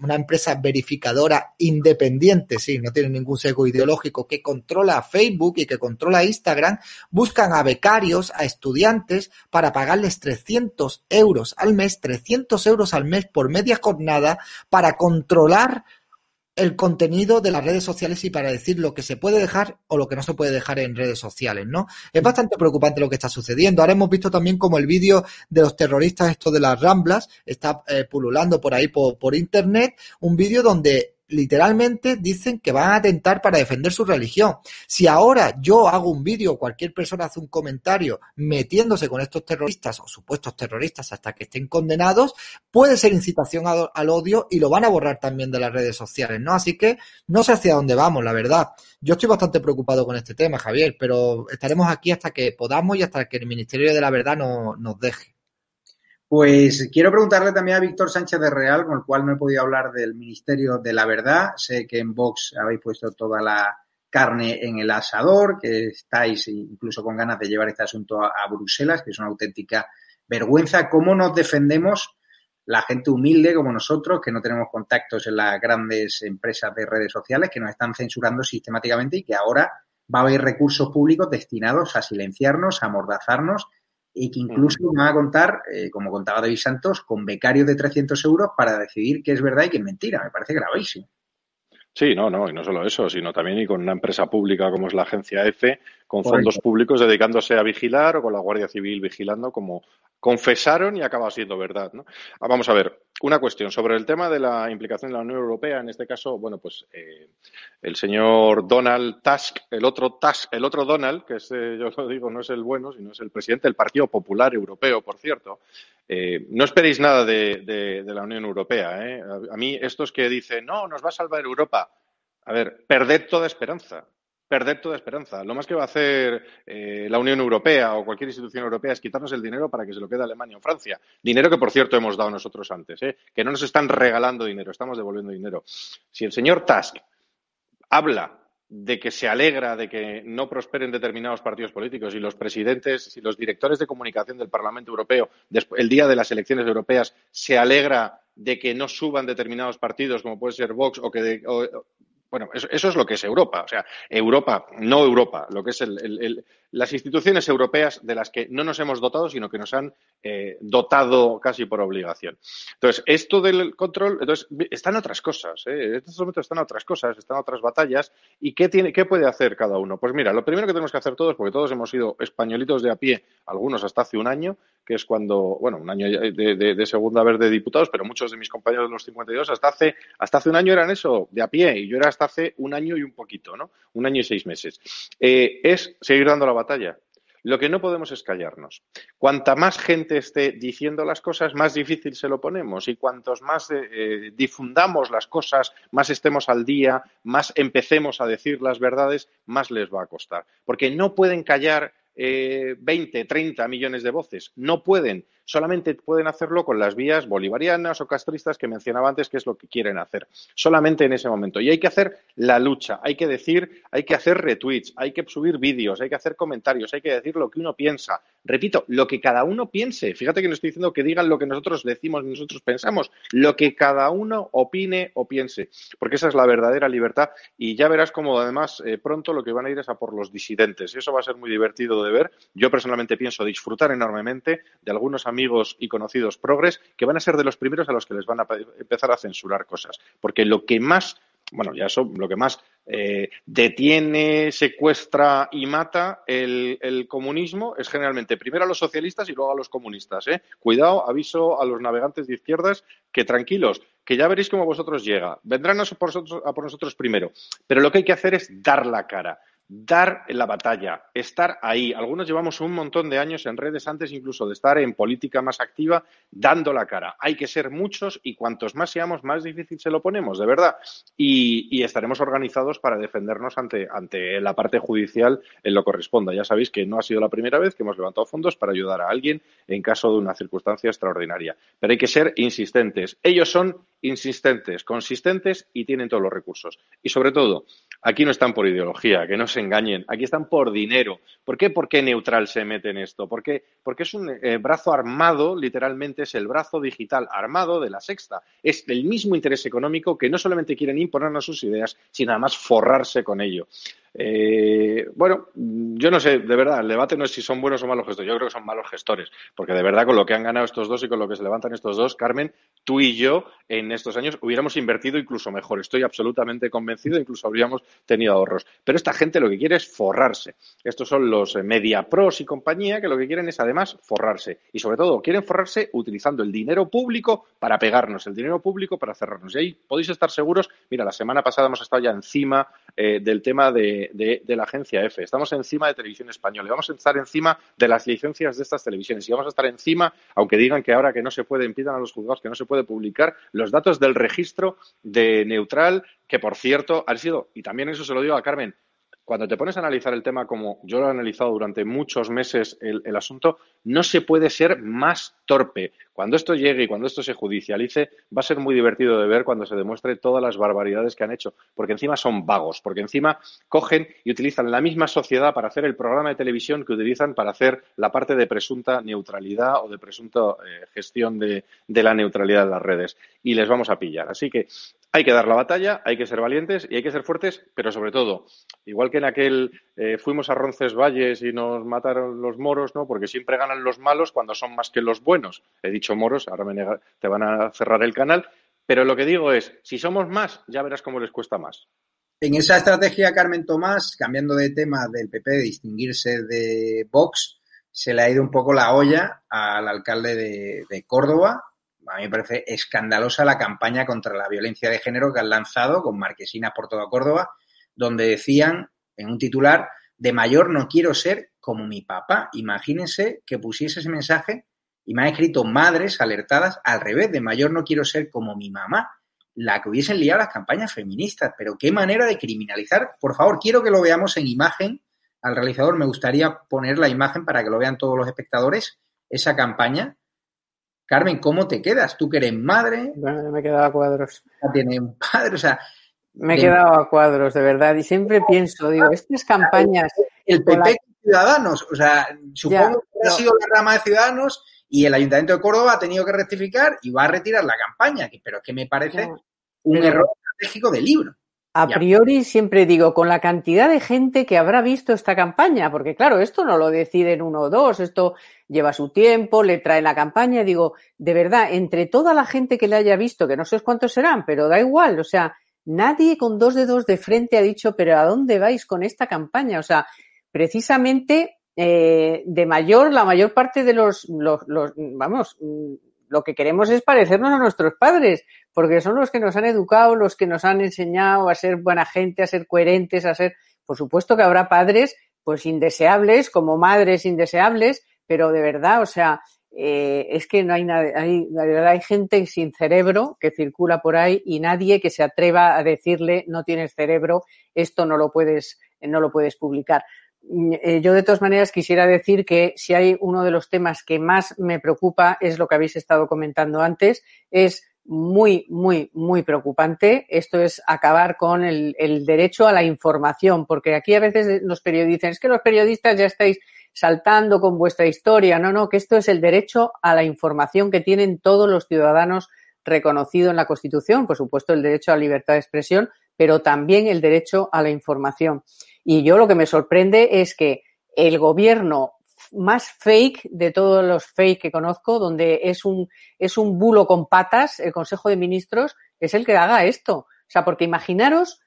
una empresa verificadora independiente, sí, no tiene ningún sesgo ideológico, que controla Facebook y que controla Instagram, buscan a becarios, a estudiantes, para pagarles 300 euros al mes, 300 euros al mes por media jornada, para controlar el contenido de las redes sociales y para decir lo que se puede dejar o lo que no se puede dejar en redes sociales, ¿no? Es bastante preocupante lo que está sucediendo. Ahora hemos visto también como el vídeo de los terroristas, esto de las ramblas, está eh, pululando por ahí por internet, un vídeo donde literalmente dicen que van a atentar para defender su religión. Si ahora yo hago un vídeo o cualquier persona hace un comentario metiéndose con estos terroristas o supuestos terroristas hasta que estén condenados, puede ser incitación al odio y lo van a borrar también de las redes sociales, ¿no? Así que no sé hacia dónde vamos, la verdad. Yo estoy bastante preocupado con este tema, Javier, pero estaremos aquí hasta que podamos y hasta que el Ministerio de la Verdad no, nos deje. Pues quiero preguntarle también a Víctor Sánchez de Real, con el cual no he podido hablar del Ministerio de la Verdad. Sé que en Vox habéis puesto toda la carne en el asador, que estáis incluso con ganas de llevar este asunto a, Bruselas, que es una auténtica vergüenza. ¿Cómo nos defendemos la gente humilde como nosotros, que no tenemos contactos en las grandes empresas de redes sociales, que nos están censurando sistemáticamente y que ahora va a haber recursos públicos destinados a silenciarnos, a amordazarnos y que incluso me va a contar, eh, como contaba David Santos, con becarios de 300 euros para decidir qué es verdad y qué es mentira. Me parece gravísimo. Sí, no, no, y no solo eso, sino también y con una empresa pública como es la agencia EFE, con fondos públicos dedicándose a vigilar o con la Guardia Civil vigilando como confesaron y acaba siendo verdad. ¿no? Ah, vamos a ver, una cuestión sobre el tema de la implicación de la Unión Europea. En este caso, bueno, pues eh, el señor Donald Tusk, el otro Tusk, el otro Donald, que es, yo lo digo, no es el bueno, sino es el presidente del Partido Popular Europeo, por cierto. Eh, no esperéis nada de, la Unión Europea. ¿eh? A, a mí, estos que dicen, no, nos va a salvar Europa. A ver, perded toda esperanza perder toda esperanza. Lo más que va a hacer eh, la Unión Europea o cualquier institución europea es quitarnos el dinero para que se lo quede Alemania o Francia. Dinero que, por cierto, hemos dado nosotros antes, ¿eh? que no nos están regalando dinero, estamos devolviendo dinero. Si el señor Tusk habla de que se alegra de que no prosperen determinados partidos políticos y los presidentes y los directores de comunicación del Parlamento Europeo el día de las elecciones europeas se alegra de que no suban determinados partidos como puede ser Vox o que bueno, eso, es lo que es Europa. O sea, Europa, no Europa, lo que es el, las instituciones europeas de las que no nos hemos dotado, sino que nos han eh, dotado casi por obligación. Entonces, esto del control, entonces, están otras cosas, ¿eh? en estos momentos están otras cosas, están otras batallas. ¿Y qué, tiene, qué puede hacer cada uno? Pues mira, lo primero que tenemos que hacer todos, porque todos hemos sido españolitos de a pie, algunos hasta hace un año, que es cuando, bueno, un año de, segunda vez de diputados, pero muchos de mis compañeros de los 52 hasta hace, hasta hace un año eran eso, de a pie, y yo era hasta hace un año y un poquito, ¿no? Un año y seis meses. Eh, es seguir dando la batalla. Lo que no podemos es callarnos. Cuanta más gente esté diciendo las cosas, más difícil se lo ponemos. Y cuantos más eh, eh, difundamos las cosas, más estemos al día, más empecemos a decir las verdades, más les va a costar. Porque no pueden callar eh, 20, 30 millones de voces. No pueden solamente pueden hacerlo con las vías bolivarianas o castristas que mencionaba antes, que es lo que quieren hacer. Solamente en ese momento. Y hay que hacer la lucha, hay que decir, hay que hacer retweets, hay que subir vídeos, hay que hacer comentarios, hay que decir lo que uno piensa. Repito, lo que cada uno piense. Fíjate que no estoy diciendo que digan lo que nosotros decimos, nosotros pensamos, lo que cada uno opine o piense, porque esa es la verdadera libertad y ya verás como además eh, pronto lo que van a ir es a por los disidentes. Y eso va a ser muy divertido de ver. Yo personalmente pienso disfrutar enormemente de algunos amigos y conocidos progres que van a ser de los primeros a los que les van a empezar a censurar cosas. Porque lo que más bueno, ya eso lo que más eh, detiene, secuestra y mata el, comunismo es generalmente primero a los socialistas y luego a los comunistas. ¿eh? Cuidado, aviso a los navegantes de izquierdas que tranquilos, que ya veréis cómo vosotros llega. Vendrán a por nosotros primero, pero lo que hay que hacer es dar la cara dar la batalla, estar ahí. Algunos llevamos un montón de años en redes antes incluso de estar en política más activa, dando la cara. Hay que ser muchos y cuantos más seamos, más difícil se lo ponemos, de verdad. Y, estaremos organizados para defendernos ante, ante la parte judicial en lo corresponda. Ya sabéis que no ha sido la primera vez que hemos levantado fondos para ayudar a alguien en caso de una circunstancia extraordinaria. Pero hay que ser insistentes. Ellos son insistentes, consistentes y tienen todos los recursos. Y sobre todo, aquí no están por ideología, que no se engañen, aquí están por dinero. ¿Por qué? ¿Por qué Neutral se mete en esto? Porque, porque es un eh, brazo armado, literalmente es el brazo digital armado de la sexta. Es el mismo interés económico que no solamente quieren imponernos sus ideas, sino además forrarse con ello. Eh, bueno, yo no sé, de verdad, el debate no es si son buenos o malos gestores, yo creo que son malos gestores, porque de verdad con lo que han ganado estos dos y con lo que se levantan estos dos, Carmen, tú y yo en estos años hubiéramos invertido incluso mejor, estoy absolutamente convencido, incluso habríamos tenido ahorros. Pero esta gente lo que quiere es forrarse. Estos son los eh, media pros y compañía que lo que quieren es además forrarse. Y sobre todo, quieren forrarse utilizando el dinero público para pegarnos, el dinero público para cerrarnos. Y ahí podéis estar seguros, mira, la semana pasada hemos estado ya encima eh, del tema de de, la agencia EFE. Estamos encima de Televisión Española y vamos a estar encima de las licencias de estas televisiones y vamos a estar encima, aunque digan que ahora que no se puede, impidan a los juzgados que no se puede publicar los datos del registro de Neutral, que por cierto han sido, y también eso se lo digo a Carmen, cuando te pones a analizar el tema como yo lo he analizado durante muchos meses el, asunto, no se puede ser más torpe. Cuando esto llegue y cuando esto se judicialice, va a ser muy divertido de ver cuando se demuestre todas las barbaridades que han hecho, porque encima son vagos, porque encima cogen y utilizan la misma sociedad para hacer el programa de televisión que utilizan para hacer la parte de presunta neutralidad o de presunta eh, gestión de, de la neutralidad de las redes. Y les vamos a pillar. Así que hay que dar la batalla, hay que ser valientes y hay que ser fuertes, pero sobre todo, igual que en aquel eh, fuimos a Roncesvalles y nos mataron los moros, ¿no? Porque siempre ganan los malos cuando son más que los buenos. He dicho moros, ahora me te van a cerrar el canal, pero lo que digo es, si somos más, ya verás cómo les cuesta más. En esa estrategia, Carmen Tomás, cambiando de tema del PP de distinguirse de Vox, se le ha ido un poco la olla al alcalde de Córdoba, a mí me parece escandalosa la campaña contra la violencia de género que han lanzado con marquesinas por toda Córdoba, donde decían en un titular, de mayor no quiero ser como mi papá. Imagínense que pusiese ese mensaje y me han escrito madres alertadas al revés, de mayor no quiero ser como mi mamá, la que hubiesen liado las campañas feministas. Pero qué manera de criminalizar. Por favor, quiero que lo veamos en imagen. Al realizador me gustaría poner la imagen para que lo vean todos los espectadores, esa campaña Carmen, ¿cómo te quedas? Tú que eres madre. Bueno, me he quedado a cuadros. Tiene un padre, o sea. Me he quedado a cuadros, de verdad. Y siempre pienso, digo, estas campañas. El PP Ciudadanos, o sea, supongo que ha sido la rama de Ciudadanos y el Ayuntamiento de Córdoba ha tenido que rectificar y va a retirar la campaña, pero es que me parece un error estratégico de libro. A priori siempre digo, con la cantidad de gente que habrá visto esta campaña, porque claro, esto no lo deciden uno o dos, esto lleva su tiempo, le traen la campaña, digo, de verdad, entre toda la gente que le haya visto, que no sé cuántos serán, pero da igual, o sea, nadie con dos dedos de frente ha dicho, pero ¿a dónde vais con esta campaña? O sea, precisamente eh, de mayor, la mayor parte de los, los, los, vamos, lo que queremos es parecernos a nuestros padres, porque son los que nos han educado, los que nos han enseñado a ser buena gente, a ser coherentes, a ser, por supuesto que habrá padres pues indeseables, como madres indeseables, pero de verdad, o sea, eh, es que no hay nada, hay, hay gente sin cerebro que circula por ahí y nadie que se atreva a decirle no tienes cerebro, esto no lo puedes, no lo puedes publicar. Eh, yo de todas maneras quisiera decir que si hay uno de los temas que más me preocupa es lo que habéis estado comentando antes, es muy, muy, muy preocupante. Esto es acabar con el, derecho a la información, porque aquí a veces los periodistas, es que los periodistas ya estáis saltando con vuestra historia. No, no, que esto es el derecho a la información que tienen todos los ciudadanos reconocido en la Constitución, por supuesto el derecho a la libertad de expresión, pero también el derecho a la información. Y yo lo que me sorprende es que el gobierno más fake de todos los fake que conozco, donde es un, es un bulo con patas, el Consejo de Ministros, es el que haga esto. O sea, porque imaginaros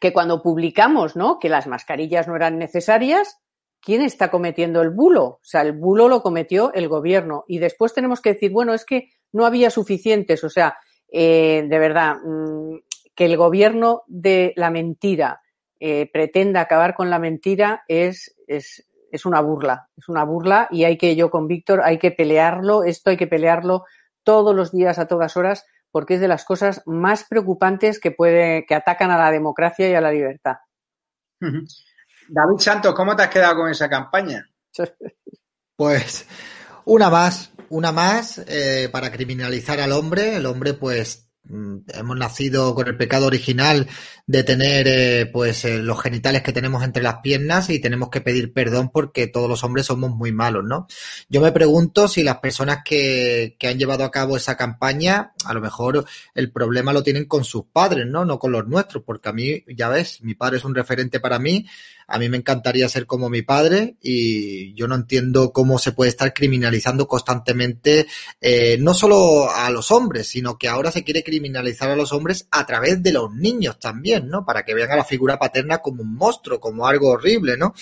que cuando publicamos, ¿no? Que las mascarillas no eran necesarias, ¿quién está cometiendo el bulo? O sea, el bulo lo cometió el gobierno. Y después tenemos que decir, bueno, es que no había suficientes. O sea, eh, de verdad, mm, que el gobierno de la mentira eh, pretenda acabar con la mentira es, es, es una burla. Es una burla y hay que, yo con Víctor, hay que pelearlo. Esto hay que pelearlo todos los días, a todas horas, porque es de las cosas más preocupantes que puede, que atacan a la democracia y a la libertad. David Santos, ¿cómo te has quedado con esa campaña? [LAUGHS] Pues una más, una más eh, para criminalizar al hombre. El hombre, pues, hemos nacido con el pecado original de tener eh, pues eh, los genitales que tenemos entre las piernas y tenemos que pedir perdón porque todos los hombres somos muy malos, ¿no? Yo me pregunto si las personas que, han llevado a cabo esa campaña, a lo mejor el problema lo tienen con sus padres, ¿no? No con los nuestros, porque a mí, ya ves, mi padre es un referente para mí, a mí me encantaría ser como mi padre y yo no entiendo cómo se puede estar criminalizando constantemente eh, no solo a los hombres, sino que ahora se quiere a los hombres a través de los niños también. ¿no? Para que vean a la figura paterna como un monstruo, como algo horrible, ¿no?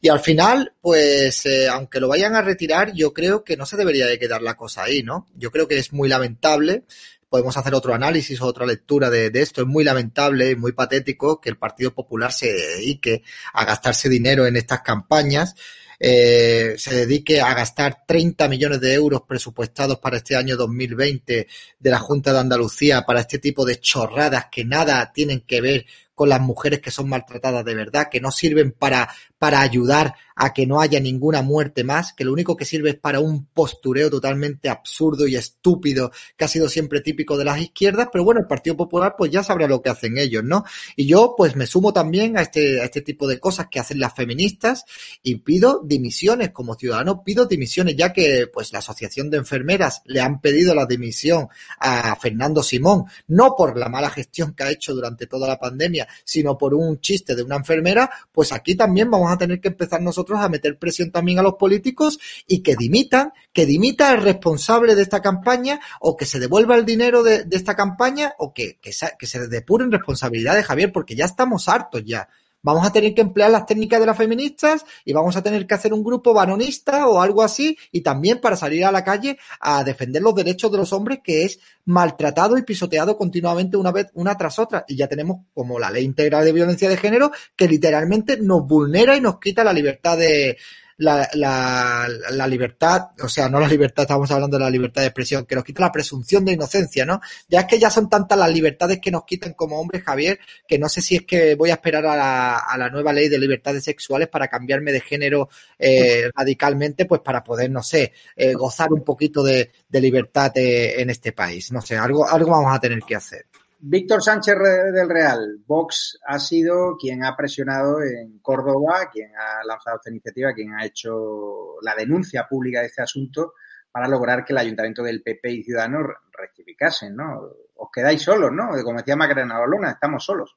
Y al final, pues, eh, aunque lo vayan a retirar, yo creo que no se debería de quedar la cosa ahí, ¿no? Yo creo que es muy lamentable podemos hacer otro análisis o otra lectura de, de, esto. Es muy lamentable muy patético que el Partido Popular se dedique a gastarse dinero en estas campañas eh, se dedique a gastar 30 millones de euros presupuestados para este año 2020 de la Junta de Andalucía para este tipo de chorradas que nada tienen que ver con las mujeres que son maltratadas de verdad, que no sirven para, para ayudar a que no haya ninguna muerte más, que lo único que sirve es para un postureo totalmente absurdo y estúpido que ha sido siempre típico de las izquierdas, pero bueno, el Partido Popular pues ya sabrá lo que hacen ellos, ¿no? Y yo pues me sumo también a este, a este tipo de cosas que hacen las feministas y pido dimisiones como ciudadano, pido dimisiones ya que pues la Asociación de Enfermeras le han pedido la dimisión a Fernando Simón, no por la mala gestión que ha hecho durante toda la pandemia, sino por un chiste de una enfermera, pues aquí también vamos a tener que empezar nosotros a meter presión también a los políticos y que dimitan, que dimita el responsable de esta campaña o que se devuelva el dinero de, esta campaña o que, que, que se depuren responsabilidades, Javier, porque ya estamos hartos ya. Vamos a tener que emplear las técnicas de las feministas y vamos a tener que hacer un grupo varonista o algo así y también para salir a la calle a defender los derechos de los hombres que es maltratado y pisoteado continuamente una vez, una tras otra. Y ya tenemos como la ley integral de violencia de género que literalmente nos vulnera y nos quita la libertad de, la, la, la, libertad, o sea, no la libertad, estamos hablando de la libertad de expresión, que nos quita la presunción de inocencia, ¿no? Ya es que ya son tantas las libertades que nos quitan como hombres, Javier, que no sé si es que voy a esperar a la, a la nueva ley de libertades sexuales para cambiarme de género eh, radicalmente, pues para poder, no sé, eh, gozar un poquito de, de libertad eh, en este país. No sé, algo, algo vamos a tener que hacer. Víctor Sánchez del Real, Vox ha sido quien ha presionado en Córdoba, quien ha lanzado esta iniciativa, quien ha hecho la denuncia pública de este asunto para lograr que el ayuntamiento del PP y Ciudadanos rectificasen, ¿no? Os quedáis solos, ¿no? Como decía Macarena Luna, estamos solos.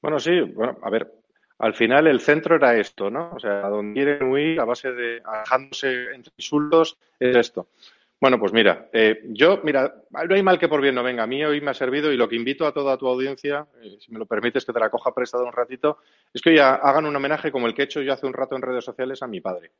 Bueno, sí, bueno, a ver, al final el centro era esto, ¿no? O sea, donde quieren huir a base de alejándose entre insultos es esto. Bueno, pues mira, eh, yo, mira, no hay mal que por bien no venga. A mí hoy me ha servido y lo que invito a toda tu audiencia, eh, si me lo permites que te la coja prestado un ratito, es que hoy hagan un homenaje como el que he hecho yo hace un rato en redes sociales a mi padre.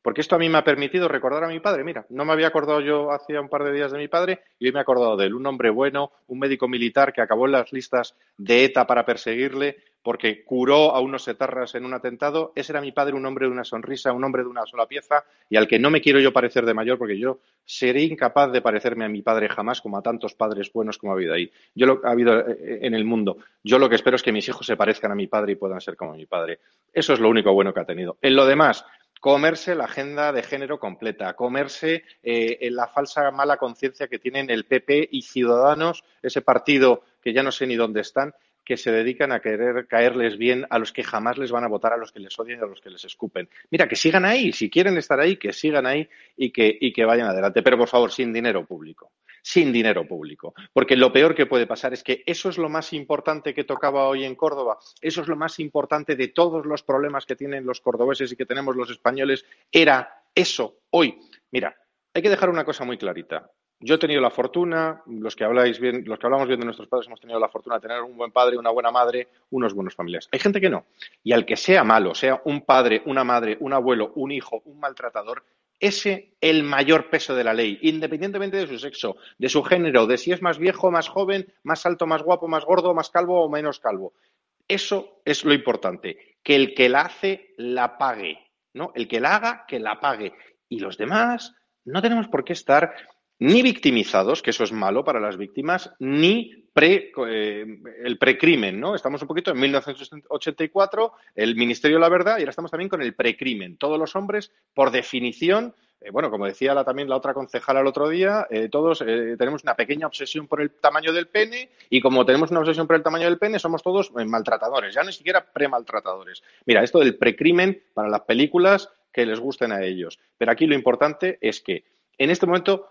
Porque esto a mí me ha permitido recordar a mi padre. Mira, no me había acordado yo hacía un par de días de mi padre y hoy me he acordado de él. Un hombre bueno, un médico militar que acabó en las listas de ETA para perseguirle, porque curó a unos etarras en un atentado. Ese era mi padre, un hombre de una sonrisa, un hombre de una sola pieza, y al que no me quiero yo parecer de mayor, porque yo seré incapaz de parecerme a mi padre jamás, como a tantos padres buenos como ha habido ahí. Yo lo ha habido eh, en el mundo. Yo lo que espero es que mis hijos se parezcan a mi padre y puedan ser como mi padre. Eso es lo único bueno que ha tenido. En lo demás, comerse la agenda de género completa, comerse eh, la falsa mala conciencia que tienen el PP y Ciudadanos, ese partido que ya no sé ni dónde están, que se dedican a querer caerles bien a los que jamás les van a votar, a los que les odian y a los que les escupen. Mira, que sigan ahí, si quieren estar ahí, que sigan ahí y que, y que vayan adelante, pero por favor, sin dinero público sin dinero público. Porque lo peor que puede pasar es que eso es lo más importante que tocaba hoy en Córdoba, eso es lo más importante de todos los problemas que tienen los cordobeses y que tenemos los españoles, era eso hoy. Mira, hay que dejar una cosa muy clarita. Yo he tenido la fortuna, los que habláis bien, los que hablamos bien de nuestros padres hemos tenido la fortuna de tener un buen padre, una buena madre, unos buenos familiares. Hay gente que no. Y al que sea malo, sea un padre, una madre, un abuelo, un hijo, un maltratador, ese el mayor peso de la ley, independientemente de su sexo, de su género, de si es más viejo, más joven, más alto, más guapo, más gordo, más calvo o menos calvo. Eso es lo importante, que el que la hace la pague, ¿no? El que la haga, que la pague. Y los demás no tenemos por qué estar ni victimizados, que eso es malo para las víctimas, ni eh, el precrimen, ¿no? Estamos un poquito en 1984, el Ministerio de la Verdad, y ahora estamos también con el precrimen. Todos los hombres, por definición, eh, bueno, como decía también la otra concejala el otro día, eh, todos tenemos una pequeña obsesión por el tamaño del pene, y como tenemos una obsesión por el tamaño del pene, somos todos maltratadores, ya ni siquiera premaltratadores. Mira, esto del precrimen para las películas que les gusten a ellos. Pero aquí lo importante es que en este momento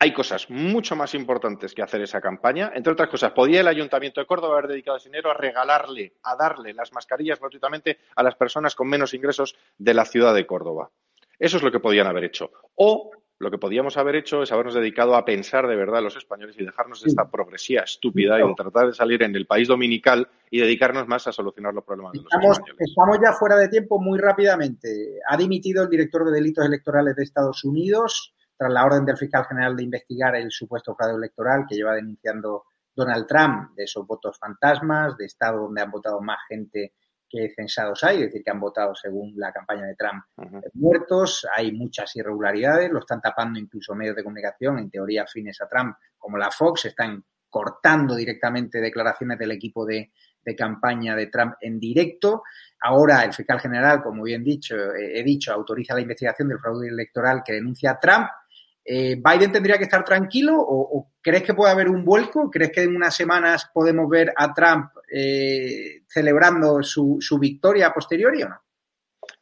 hay cosas mucho más importantes que hacer esa campaña. Entre otras cosas, podía el Ayuntamiento de Córdoba haber dedicado ese dinero a regalarle, a darle las mascarillas gratuitamente a las personas con menos ingresos de la ciudad de Córdoba. Eso es lo que podían haber hecho. O lo que podíamos haber hecho es habernos dedicado a pensar de verdad los españoles y dejarnos de esta progresía estúpida y de tratar de salir en el país dominical y dedicarnos más a solucionar los problemas de los españoles. Estamos ya fuera de tiempo muy rápidamente. Ha dimitido el director de delitos electorales de Estados Unidos tras la orden del fiscal general de investigar el supuesto fraude electoral que lleva denunciando Donald Trump de esos votos fantasmas, de estados donde han votado más gente que censados hay, es decir, que han votado según la campaña de Trump muertos, hay muchas irregularidades, lo están tapando incluso medios de comunicación, en teoría afines a Trump, como la Fox, están cortando directamente declaraciones del equipo de, de campaña de Trump en directo. Ahora el fiscal general, como bien dicho, he dicho, autoriza la investigación del fraude electoral que denuncia a Trump eh, ¿Biden tendría que estar tranquilo o, crees que puede haber un vuelco? ¿Crees que en unas semanas podemos ver a Trump eh, celebrando su, su victoria posteriori o no?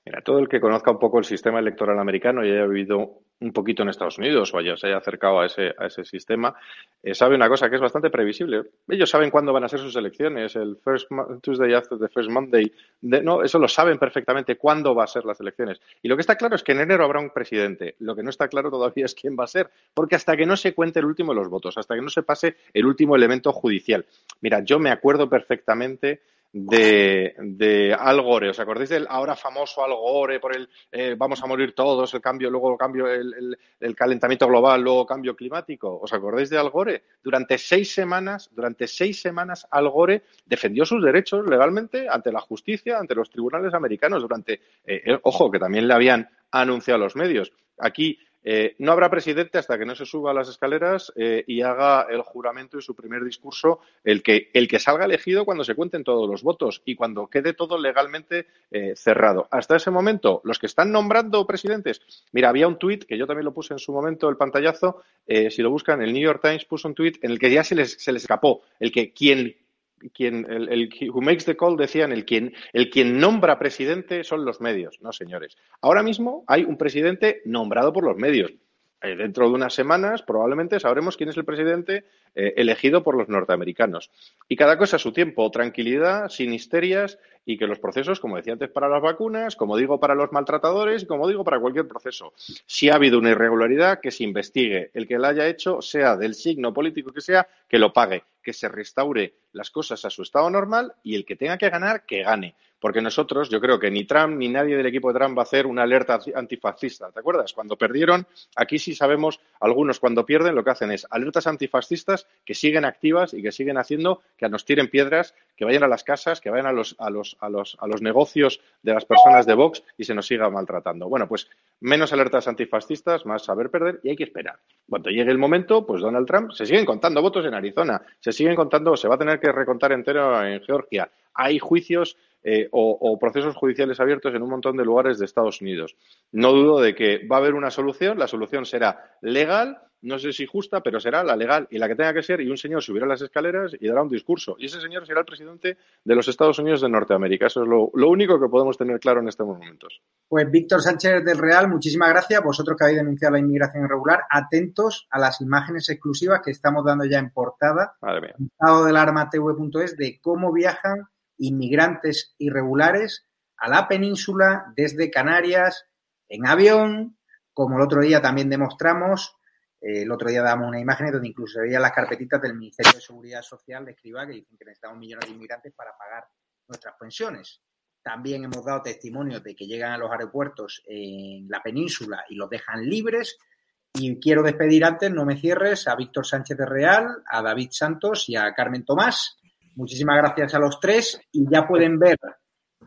Mira, todo el que conozca un poco el sistema electoral americano y haya vivido un poquito en Estados Unidos o haya, se haya acercado a ese, a ese sistema, eh, sabe una cosa que es bastante previsible. Ellos saben cuándo van a ser sus elecciones, el first Tuesday after the first Monday. no, eso lo saben perfectamente cuándo va a ser las elecciones. Y lo que está claro es que en enero habrá un presidente. Lo que no está claro todavía es quién va a ser, porque hasta que no se cuente el último de los votos, hasta que no se pase el último elemento judicial. Mira, yo me acuerdo perfectamente de, de, Al Gore. ¿Os acordáis del ahora famoso Al Gore por el eh, vamos a morir todos, el cambio, luego cambio, el, el, calentamiento global, luego cambio climático? ¿Os acordáis de Al Gore? Durante seis semanas, durante seis semanas, Al Gore defendió sus derechos legalmente ante la justicia, ante los tribunales americanos. Durante, eh, eh, ojo, que también le habían anunciado los medios. Aquí eh, no habrá presidente hasta que no se suba a las escaleras eh, y haga el juramento y su primer discurso, el que, el que salga elegido cuando se cuenten todos los votos y cuando quede todo legalmente eh, cerrado. Hasta ese momento, los que están nombrando presidentes, mira, había un tuit que yo también lo puse en su momento, el pantallazo, si lo buscan, el New York Times puso un tuit en el que ya se les, se les escapó, el que quien quien, el, el, who makes the call decían, el quien, el quien nombra presidente son los medios, no señores. Ahora mismo hay un presidente nombrado por los medios. Eh, dentro de unas semanas probablemente sabremos quién es el presidente eh, elegido por los norteamericanos. Y cada cosa a su tiempo, tranquilidad, sin histerias y que los procesos, como decía antes, para las vacunas, como digo, para los maltratadores y como digo, para cualquier proceso. Si ha habido una irregularidad, que se investigue. El que la haya hecho, sea del signo político que sea, que lo pague, que se restaure las cosas a su estado normal y el que tenga que ganar, que gane. Porque nosotros, yo creo que ni Trump ni nadie del equipo de Trump va a hacer una alerta antifascista. ¿Te acuerdas? Cuando perdieron, aquí sí sabemos, algunos cuando pierden lo que hacen es alertas antifascistas que siguen activas y que siguen haciendo que nos tiren piedras, que vayan a las casas, que vayan a los, a los, a los, a los negocios de las personas de Vox y se nos siga maltratando. Bueno, pues menos alertas antifascistas, más saber perder y hay que esperar. Cuando llegue el momento, pues Donald Trump se siguen contando votos en Arizona, se siguen contando, se va a tener que recontar entero en Georgia. Hay juicios eh, o, procesos judiciales abiertos en un montón de lugares de Estados Unidos. No dudo de que va a haber una solución, la solución será legal, no sé si justa, pero será la legal y la que tenga que ser, y un señor subirá las escaleras y dará un discurso. Y ese señor será el presidente de los Estados Unidos de Norteamérica. Eso es lo, lo único que podemos tener claro en estos momentos. Pues Víctor Sánchez del Real, muchísimas gracias. Vosotros que habéis denunciado la inmigración irregular, atentos a las imágenes exclusivas que estamos dando ya en portada, en estado del de cómo viajan inmigrantes irregulares a la península desde Canarias en avión, como el otro día también demostramos, Eh, el otro día dábamos una imagen donde incluso se veían las carpetitas del Ministerio de Seguridad Social de Escriba que dicen que necesitamos millones de inmigrantes para pagar nuestras pensiones. También hemos dado testimonio de que llegan a los aeropuertos en la península y los dejan libres. Y quiero despedir antes, no me cierres, a Víctor Sánchez de Real, a David Santos y a Carmen Tomás. Muchísimas gracias a los tres y ya pueden ver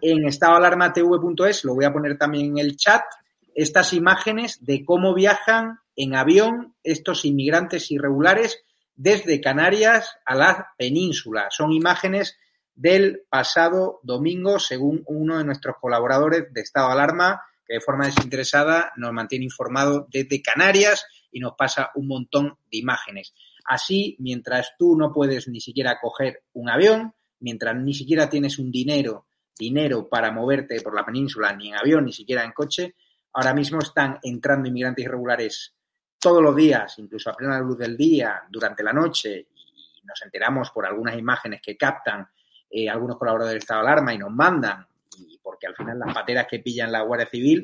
en estadoalarmatv.es, lo voy a poner también en el chat, estas imágenes de cómo viajan en avión estos inmigrantes irregulares desde Canarias a la península. Son imágenes del pasado domingo, según uno de nuestros colaboradores de Estado Alarma, que de forma desinteresada nos mantiene informado desde Canarias y nos pasa un montón de imágenes. Así, mientras tú no puedes ni siquiera coger un avión, mientras ni siquiera tienes un dinero, dinero para moverte por la península, ni en avión, ni siquiera en coche, ahora mismo están entrando inmigrantes irregulares todos los días, incluso a plena luz del día, durante la noche, y nos enteramos por algunas imágenes que captan eh, algunos colaboradores del Estado de Alarma y nos mandan, y porque al final las pateras que pillan la Guardia Civil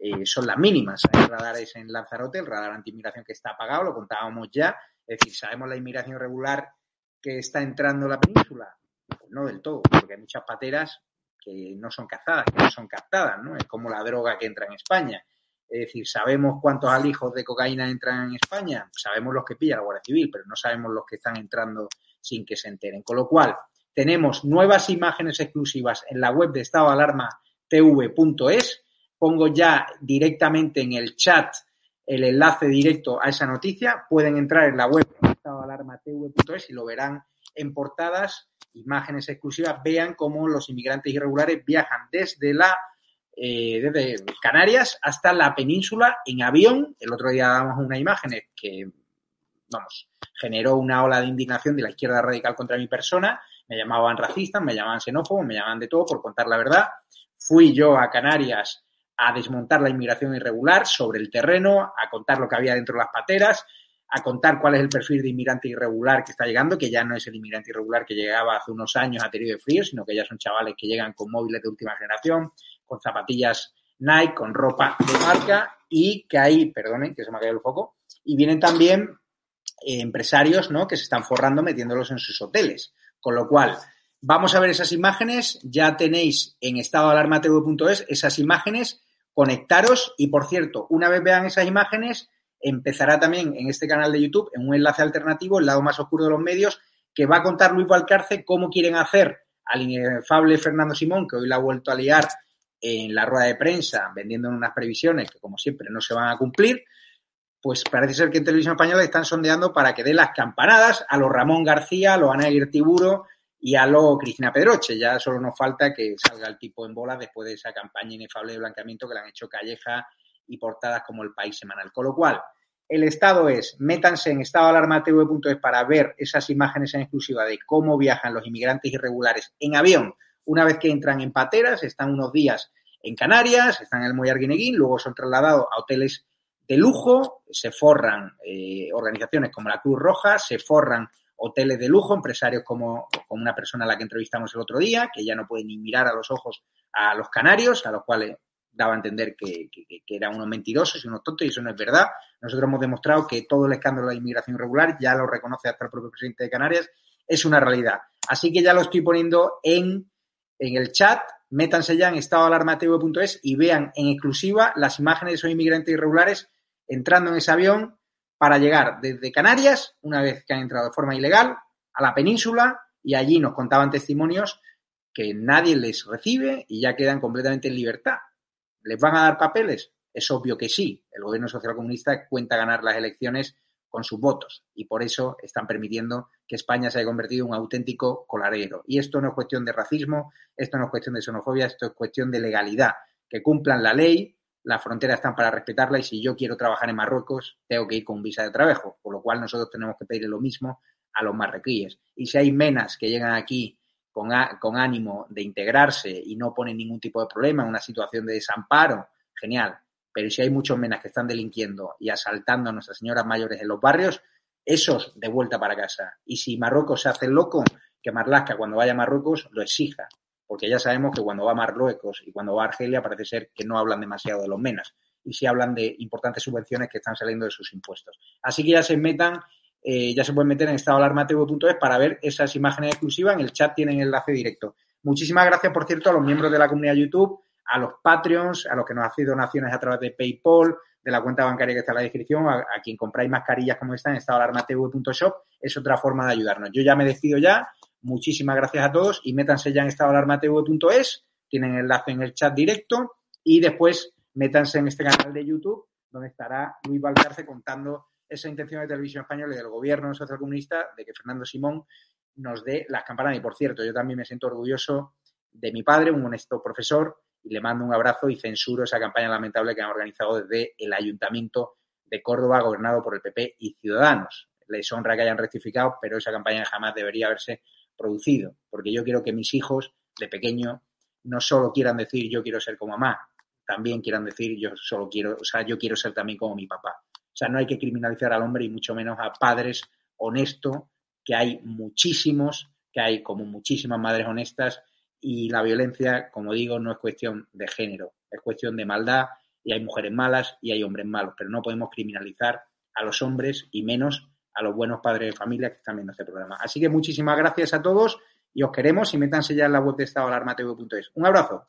eh, son las mínimas. Hay radares en Lanzarote, el radar anti-inmigración que está apagado, lo contábamos ya. Es decir, sabemos la inmigración regular que está entrando la península. Pues no del todo, porque hay muchas pateras que no son cazadas, que no son captadas, ¿no? Es como la droga que entra en España. Es decir, sabemos cuántos alijos de cocaína entran en España, sabemos los que pilla la Guardia Civil, pero no sabemos los que están entrando sin que se enteren. Con lo cual, tenemos nuevas imágenes exclusivas en la web de estadoalarmatv.es. Pongo ya directamente en el chat el enlace directo a esa noticia. Pueden entrar en la web estadoalarmatv.es y lo verán en portadas, imágenes exclusivas. Vean cómo los inmigrantes irregulares viajan desde la eh, desde Canarias hasta la península en avión. El otro día damos una imagen que, vamos, generó una ola de indignación de la izquierda radical contra mi persona me llamaban racista, me llamaban xenófobo, me llamaban de todo por contar la verdad. Fui yo a Canarias a desmontar la inmigración irregular sobre el terreno, a contar lo que había dentro de las pateras, a contar cuál es el perfil de inmigrante irregular que está llegando, que ya no es el inmigrante irregular que llegaba hace unos años a de Frío, sino que ya son chavales que llegan con móviles de última generación, con zapatillas Nike, con ropa de marca y que hay, perdonen, que se me ha caído el foco, y vienen también eh, empresarios ¿no? que se están forrando metiéndolos en sus hoteles. Con lo cual, vamos a ver esas imágenes. Ya tenéis en estadoalarmatv.es esas imágenes. Conectaros y, por cierto, una vez vean esas imágenes, empezará también en este canal de YouTube, en un enlace alternativo, el lado más oscuro de los medios, que va a contar Luis Valcarce cómo quieren hacer al inefable Fernando Simón, que hoy la ha vuelto a liar en la rueda de prensa, vendiendo unas previsiones que, como siempre, no se van a cumplir, pues parece ser que en televisión española están sondeando para que dé las campanadas a los Ramón García, a los Ana Tiburo y a los Cristina Pedroche. Ya solo nos falta que salga el tipo en bola después de esa campaña inefable de blanqueamiento que le han hecho Calleja y portadas como el País Semanal. Con lo cual, el estado es, métanse en estadoalarmatv.es para ver esas imágenes en exclusiva de cómo viajan los inmigrantes irregulares en avión una vez que entran en pateras, están unos días en Canarias, están en el Moyar Guineguín, luego son trasladados a hoteles de lujo, se forran eh, organizaciones como la Cruz Roja, se forran hoteles de lujo, empresarios como, como, una persona a la que entrevistamos el otro día, que ya no puede ni mirar a los ojos a los canarios, a los cuales daba a entender que, eran unos mentirosos y unos tontos, y eso no es verdad. Nosotros hemos demostrado que todo el escándalo de inmigración irregular, ya lo reconoce hasta el propio presidente de Canarias, es una realidad. Así que ya lo estoy poniendo en, en el chat, métanse ya en estadoalarmatv.es y vean en exclusiva las imágenes de esos inmigrantes irregulares entrando en ese avión para llegar desde Canarias, una vez que han entrado de forma ilegal, a la península y allí nos contaban testimonios que nadie les recibe y ya quedan completamente en libertad. ¿Les van a dar papeles? Es obvio que sí. El gobierno socialcomunista cuenta ganar las elecciones con sus votos y por eso están permitiendo que España se haya convertido en un auténtico coladero. Y esto no es cuestión de racismo, esto no es cuestión de xenofobia, esto es cuestión de legalidad. Que cumplan la ley, las fronteras están para respetarla y si yo quiero trabajar en Marruecos, tengo que ir con visa de trabajo, por lo cual nosotros tenemos que pedir lo mismo a los marroquíes. Y si hay menas que llegan aquí con, con ánimo de integrarse y no ponen ningún tipo de problema en una situación de desamparo, genial. Pero si hay muchos menas que están delinquiendo y asaltando a nuestras señoras mayores en los barrios, esos de vuelta para casa. Y si Marruecos se hace loco, que Marlaska cuando vaya a Marruecos lo exija porque ya sabemos que cuando va a Marruecos y cuando va a Argelia parece ser que no hablan demasiado de los menas. y si hablan de importantes subvenciones que están saliendo de sus impuestos. Así que ya se metan, eh, ya se pueden meter en estadoalarmatv.es para ver esas imágenes exclusivas. En el chat tienen enlace directo. Muchísimas gracias, por cierto, a los miembros de la comunidad YouTube, a los Patreons, a los que nos hacen donaciones a través de PayPal, de la cuenta bancaria que está en la descripción, a, quien compráis mascarillas como esta en estadoalarmatv.shop, es otra forma de ayudarnos. Yo ya me despido ya. Muchísimas gracias a todos y métanse ya en estadoalarmatv.es. Tienen enlace en el chat directo y después métanse en este canal de YouTube donde estará Luis Valcarce contando esa intención de Televisión Española y del gobierno socialcomunista de que Fernando Simón nos dé las campanas. Y por cierto, yo también me siento orgulloso de mi padre, un honesto profesor, y le mando un abrazo y censuro esa campaña lamentable que han organizado desde el Ayuntamiento de Córdoba, gobernado por el PP y Ciudadanos. Les honra que hayan rectificado, pero esa campaña jamás debería haberse producido, porque yo quiero que mis hijos de pequeño no solo quieran decir yo quiero ser como mamá, también quieran decir yo solo quiero, o sea, yo quiero ser también como mi papá. O sea, no hay que criminalizar al hombre y mucho menos a padres honestos, que hay muchísimos, que hay como muchísimas madres honestas y la violencia, como digo, no es cuestión de género, es cuestión de maldad y hay mujeres malas y hay hombres malos, pero no podemos criminalizar a los hombres y menos a los buenos padres de familia que están viendo este programa. Así que muchísimas gracias a todos y os queremos y métanse ya en la web de estadoalarmatv.es. Un abrazo.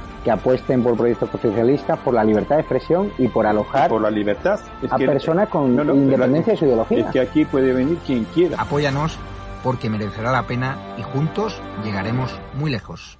que apuesten por proyectos socialistas, por la libertad de expresión y por alojar por la libertad. a personas con independencia de su ideología. Es que aquí puede venir quien quiera. Apóyanos porque merecerá la pena y juntos llegaremos muy lejos.